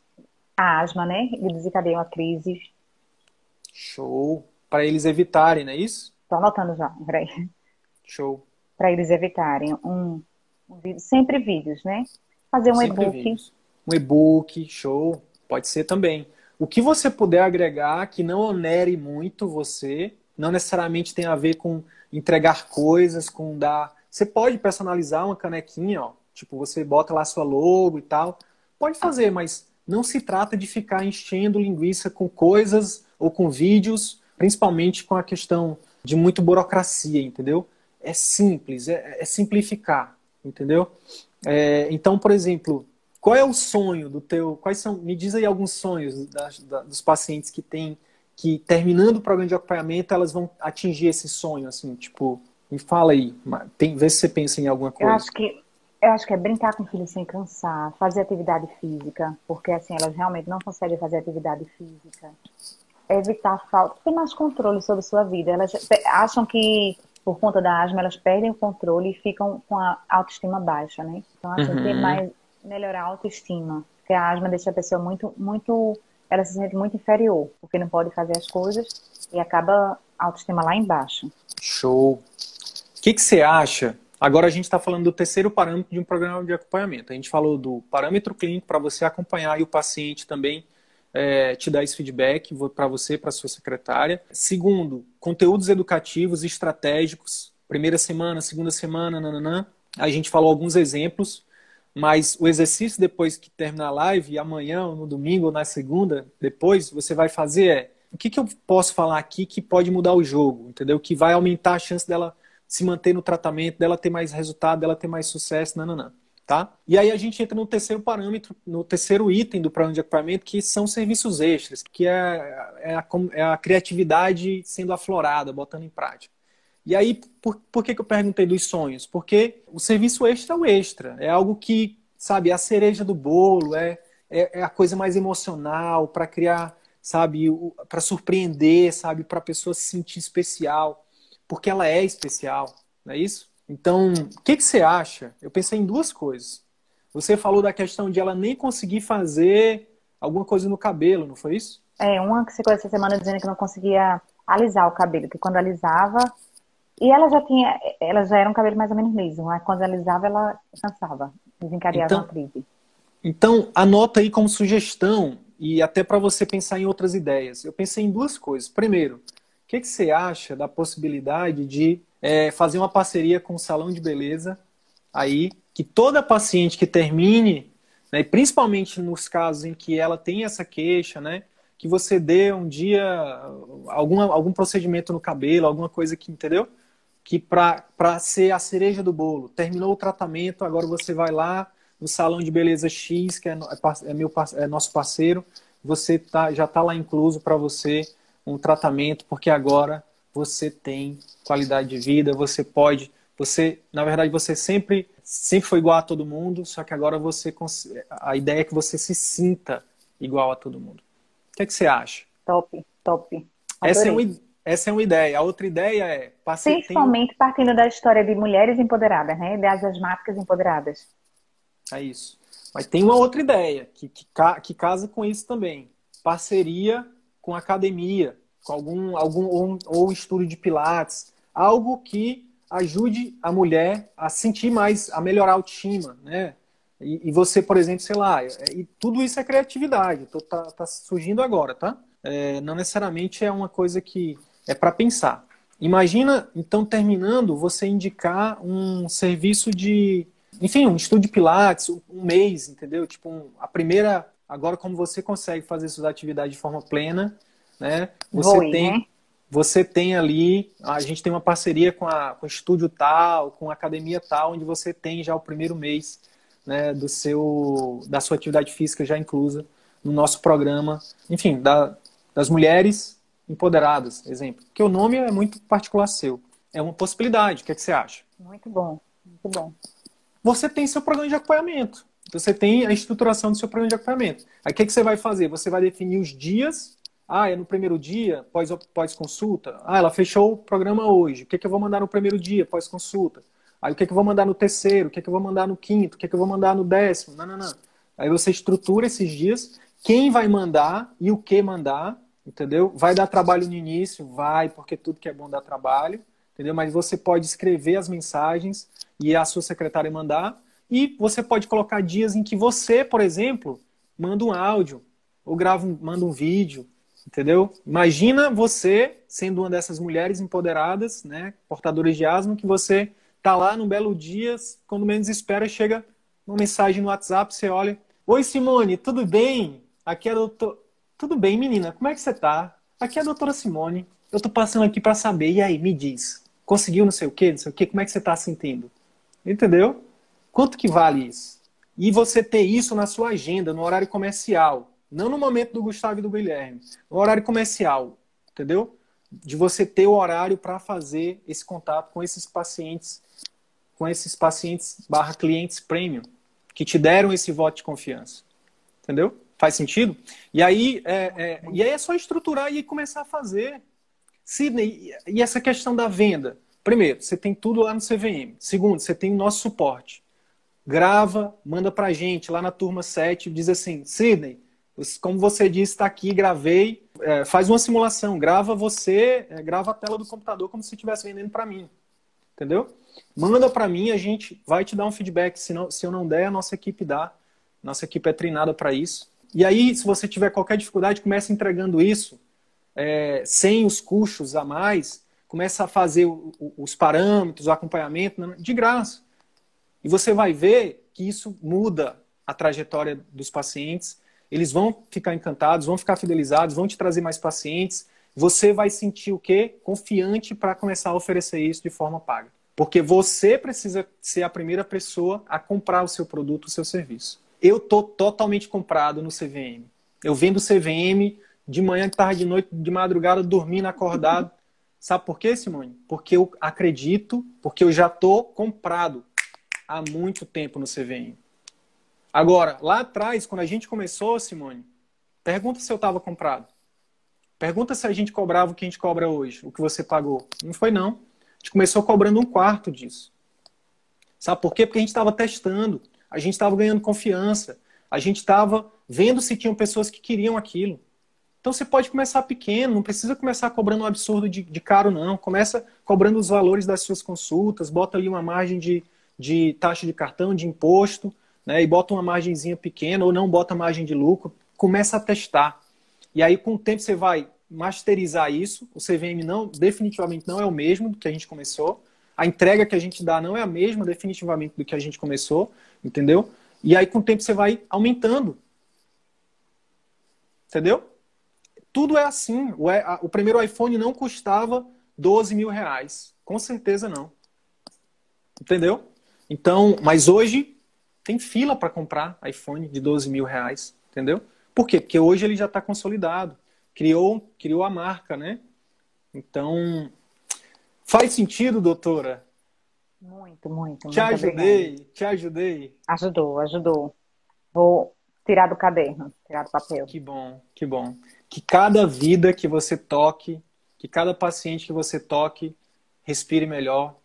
a asma, né? E desencadeiam a crise. Show. Para eles evitarem, não é isso? Estou anotando já, peraí. Show. Para eles evitarem um, um vídeo, sempre vídeos, né? Fazer um e-book. Um e-book, show. Pode ser também. O que você puder agregar que não onere muito você, não necessariamente tem a ver com entregar coisas, com dar. Você pode personalizar uma canequinha, ó, Tipo, você bota lá sua logo e tal. Pode fazer, mas não se trata de ficar enchendo linguiça com coisas ou com vídeos, principalmente com a questão de muito burocracia, entendeu? É simples, é, é simplificar, entendeu? É, então, por exemplo, qual é o sonho do teu? Quais são? Me diz aí alguns sonhos da, dos pacientes que têm que terminando o programa de acompanhamento elas vão atingir esse sonho, assim, tipo, me fala aí, tem, vê se você pensa em alguma coisa. Eu acho que eu acho que é brincar com o filho sem cansar, fazer atividade física, porque assim elas realmente não conseguem fazer atividade física. Evitar falta, ter mais controle sobre sua vida. Elas acham que por conta da asma elas perdem o controle e ficam com a autoestima baixa, né? Então assim, uhum. ter mais melhorar a autoestima, porque a asma deixa a pessoa muito muito ela se sente muito inferior, porque não pode fazer as coisas e acaba a autoestima lá embaixo. Show. O que, que você acha Agora a gente está falando do terceiro parâmetro de um programa de acompanhamento. A gente falou do parâmetro clínico para você acompanhar e o paciente também é, te dar esse feedback para você, para sua secretária. Segundo, conteúdos educativos estratégicos. Primeira semana, segunda semana, nananã. A gente falou alguns exemplos, mas o exercício depois que terminar a live, amanhã, ou no domingo, ou na segunda, depois, você vai fazer é o que, que eu posso falar aqui que pode mudar o jogo, entendeu? Que vai aumentar a chance dela se manter no tratamento, dela ter mais resultado, dela ter mais sucesso, não. Tá? E aí a gente entra no terceiro parâmetro, no terceiro item do plano de acompanhamento, que são serviços extras, que é, é, a, é a criatividade sendo aflorada, botando em prática. E aí, por, por que, que eu perguntei dos sonhos? Porque o serviço extra é o extra, é algo que, sabe, é a cereja do bolo, é, é, é a coisa mais emocional para criar, sabe, para surpreender, sabe, para a pessoa se sentir especial, porque ela é especial, não é isso? Então, o que, que você acha? Eu pensei em duas coisas. Você falou da questão de ela nem conseguir fazer alguma coisa no cabelo, não foi isso? É, uma que ficou essa semana dizendo que não conseguia alisar o cabelo, que quando alisava. E ela já tinha. Ela já era um cabelo mais ou menos liso, mas quando alisava ela cansava, desencadeava então, uma crise. Então, anota aí como sugestão e até para você pensar em outras ideias. Eu pensei em duas coisas. Primeiro, que, que você acha da possibilidade de é, fazer uma parceria com um salão de beleza aí, que toda paciente que termine, né, principalmente nos casos em que ela tem essa queixa, né, que você dê um dia algum, algum procedimento no cabelo, alguma coisa que, entendeu? Que para ser a cereja do bolo, terminou o tratamento, agora você vai lá no salão de beleza X, que é, é, é meu, é nosso parceiro, você tá, já está lá incluso para você um tratamento, porque agora você tem qualidade de vida, você pode, você, na verdade, você sempre sempre foi igual a todo mundo, só que agora você a ideia é que você se sinta igual a todo mundo. O que, é que você acha? Top, top. Essa é, uma, essa é uma ideia. A outra ideia é... Principalmente tem... partindo da história de mulheres empoderadas, né? Das asmáticas empoderadas. É isso. Mas tem uma outra ideia que, que, que casa com isso também. Parceria com academia com algum, algum ou, ou estudo de pilates, algo que ajude a mulher a sentir mais, a melhorar a autoestima, né? E, e, você, por exemplo, sei lá, e tudo isso é criatividade, tô, tá, tá surgindo agora, tá? É, não necessariamente é uma coisa que é para pensar. Imagina, então, terminando, você indicar um serviço de, enfim, um estudo de pilates, um mês, entendeu? Tipo, um, a primeira, agora como você consegue fazer suas atividades de forma plena, né? Você tem né? você tem ali, a gente tem uma parceria com, a, com o estúdio tal, com a academia tal, onde você tem já o primeiro mês né, do seu, da sua atividade física já inclusa no nosso programa, enfim, da, das mulheres empoderadas, exemplo. Que o nome é muito particular seu. É uma possibilidade. O que, é que você acha? Muito bom, muito bom. Você tem seu programa de acompanhamento. Você tem a estruturação do seu programa de acompanhamento. Aí o que, é que você vai fazer? Você vai definir os dias ah, é no primeiro dia, pós, pós. Ah, ela fechou o programa hoje. O que, é que eu vou mandar no primeiro dia, pós consulta? Aí o que, é que eu vou mandar no terceiro? O que, que eu vou mandar no quinto? O que, que eu vou mandar no décimo? Não, não, não. Aí você estrutura esses dias, quem vai mandar e o que mandar, entendeu? Vai dar trabalho no início? Vai, porque tudo que é bom dá trabalho, entendeu? Mas você pode escrever as mensagens e a sua secretária mandar. E você pode colocar dias em que você, por exemplo, manda um áudio ou grava um, manda um vídeo Entendeu? Imagina você sendo uma dessas mulheres empoderadas, né, portadoras de asma, que você tá lá num belo dia, quando menos espera, chega uma mensagem no WhatsApp, você olha: Oi, Simone, tudo bem? Aqui é a doutora. Tudo bem, menina? Como é que você tá? Aqui é a doutora Simone. Eu tô passando aqui para saber. E aí, me diz. Conseguiu não sei o quê, não sei o quê? Como é que você tá sentindo? Entendeu? Quanto que vale isso? E você ter isso na sua agenda, no horário comercial. Não no momento do Gustavo e do Guilherme. No horário comercial, entendeu? De você ter o horário para fazer esse contato com esses pacientes, com esses pacientes barra clientes premium, que te deram esse voto de confiança. Entendeu? Faz sentido? E aí é, é, e aí é só estruturar e começar a fazer. Sidney, e essa questão da venda? Primeiro, você tem tudo lá no CVM. Segundo, você tem o nosso suporte. Grava, manda pra gente lá na turma 7, diz assim, Sidney, como você disse, está aqui, gravei. É, faz uma simulação, grava você, é, grava a tela do computador como se estivesse vendendo para mim. Entendeu? Manda para mim, a gente vai te dar um feedback. Se, não, se eu não der, a nossa equipe dá. Nossa equipe é treinada para isso. E aí, se você tiver qualquer dificuldade, começa entregando isso é, sem os custos a mais. Começa a fazer o, o, os parâmetros, o acompanhamento né, de graça. E você vai ver que isso muda a trajetória dos pacientes eles vão ficar encantados, vão ficar fidelizados, vão te trazer mais pacientes. Você vai sentir o quê? Confiante para começar a oferecer isso de forma paga. Porque você precisa ser a primeira pessoa a comprar o seu produto, o seu serviço. Eu tô totalmente comprado no CVM. Eu vendo CVM de manhã, de tarde, de noite, de madrugada, dormindo, acordado. Sabe por quê, Simone? Porque eu acredito, porque eu já tô comprado há muito tempo no CVM. Agora, lá atrás, quando a gente começou, Simone, pergunta se eu estava comprado. Pergunta se a gente cobrava o que a gente cobra hoje, o que você pagou. Não foi, não. A gente começou cobrando um quarto disso. Sabe por quê? Porque a gente estava testando, a gente estava ganhando confiança, a gente estava vendo se tinham pessoas que queriam aquilo. Então você pode começar pequeno, não precisa começar cobrando um absurdo de, de caro, não. Começa cobrando os valores das suas consultas, bota ali uma margem de, de taxa de cartão, de imposto, né, e bota uma margenzinha pequena ou não bota margem de lucro, começa a testar. E aí, com o tempo, você vai masterizar isso. O CVM não, definitivamente não é o mesmo do que a gente começou. A entrega que a gente dá não é a mesma, definitivamente, do que a gente começou, entendeu? E aí, com o tempo, você vai aumentando. Entendeu? Tudo é assim. O, o primeiro iPhone não custava 12 mil reais. Com certeza não. Entendeu? Então, mas hoje tem fila para comprar iPhone de 12 mil reais, entendeu? Por quê? Porque hoje ele já está consolidado, criou, criou a marca, né? Então, faz sentido, doutora? Muito, muito. Te muito ajudei, obrigada. te ajudei. Ajudou, ajudou. Vou tirar do caderno, tirar do papel. Que bom, que bom. Que cada vida que você toque, que cada paciente que você toque, respire melhor,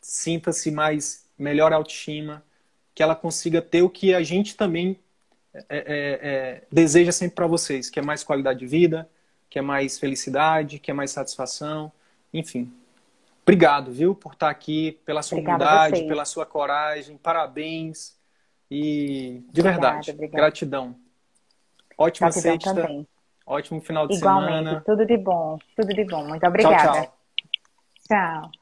sinta-se mais melhor autoestima, que ela consiga ter o que a gente também é, é, é, deseja sempre para vocês, que é mais qualidade de vida, que é mais felicidade, que é mais satisfação, enfim. Obrigado, viu, por estar aqui, pela sua Obrigada humildade, pela sua coragem, parabéns e de obrigada, verdade, obrigada. gratidão. Ótima gratidão sexta, também. ótimo final de Igualmente, semana. tudo de bom, tudo de bom. Muito obrigada. Tchau, tchau. tchau.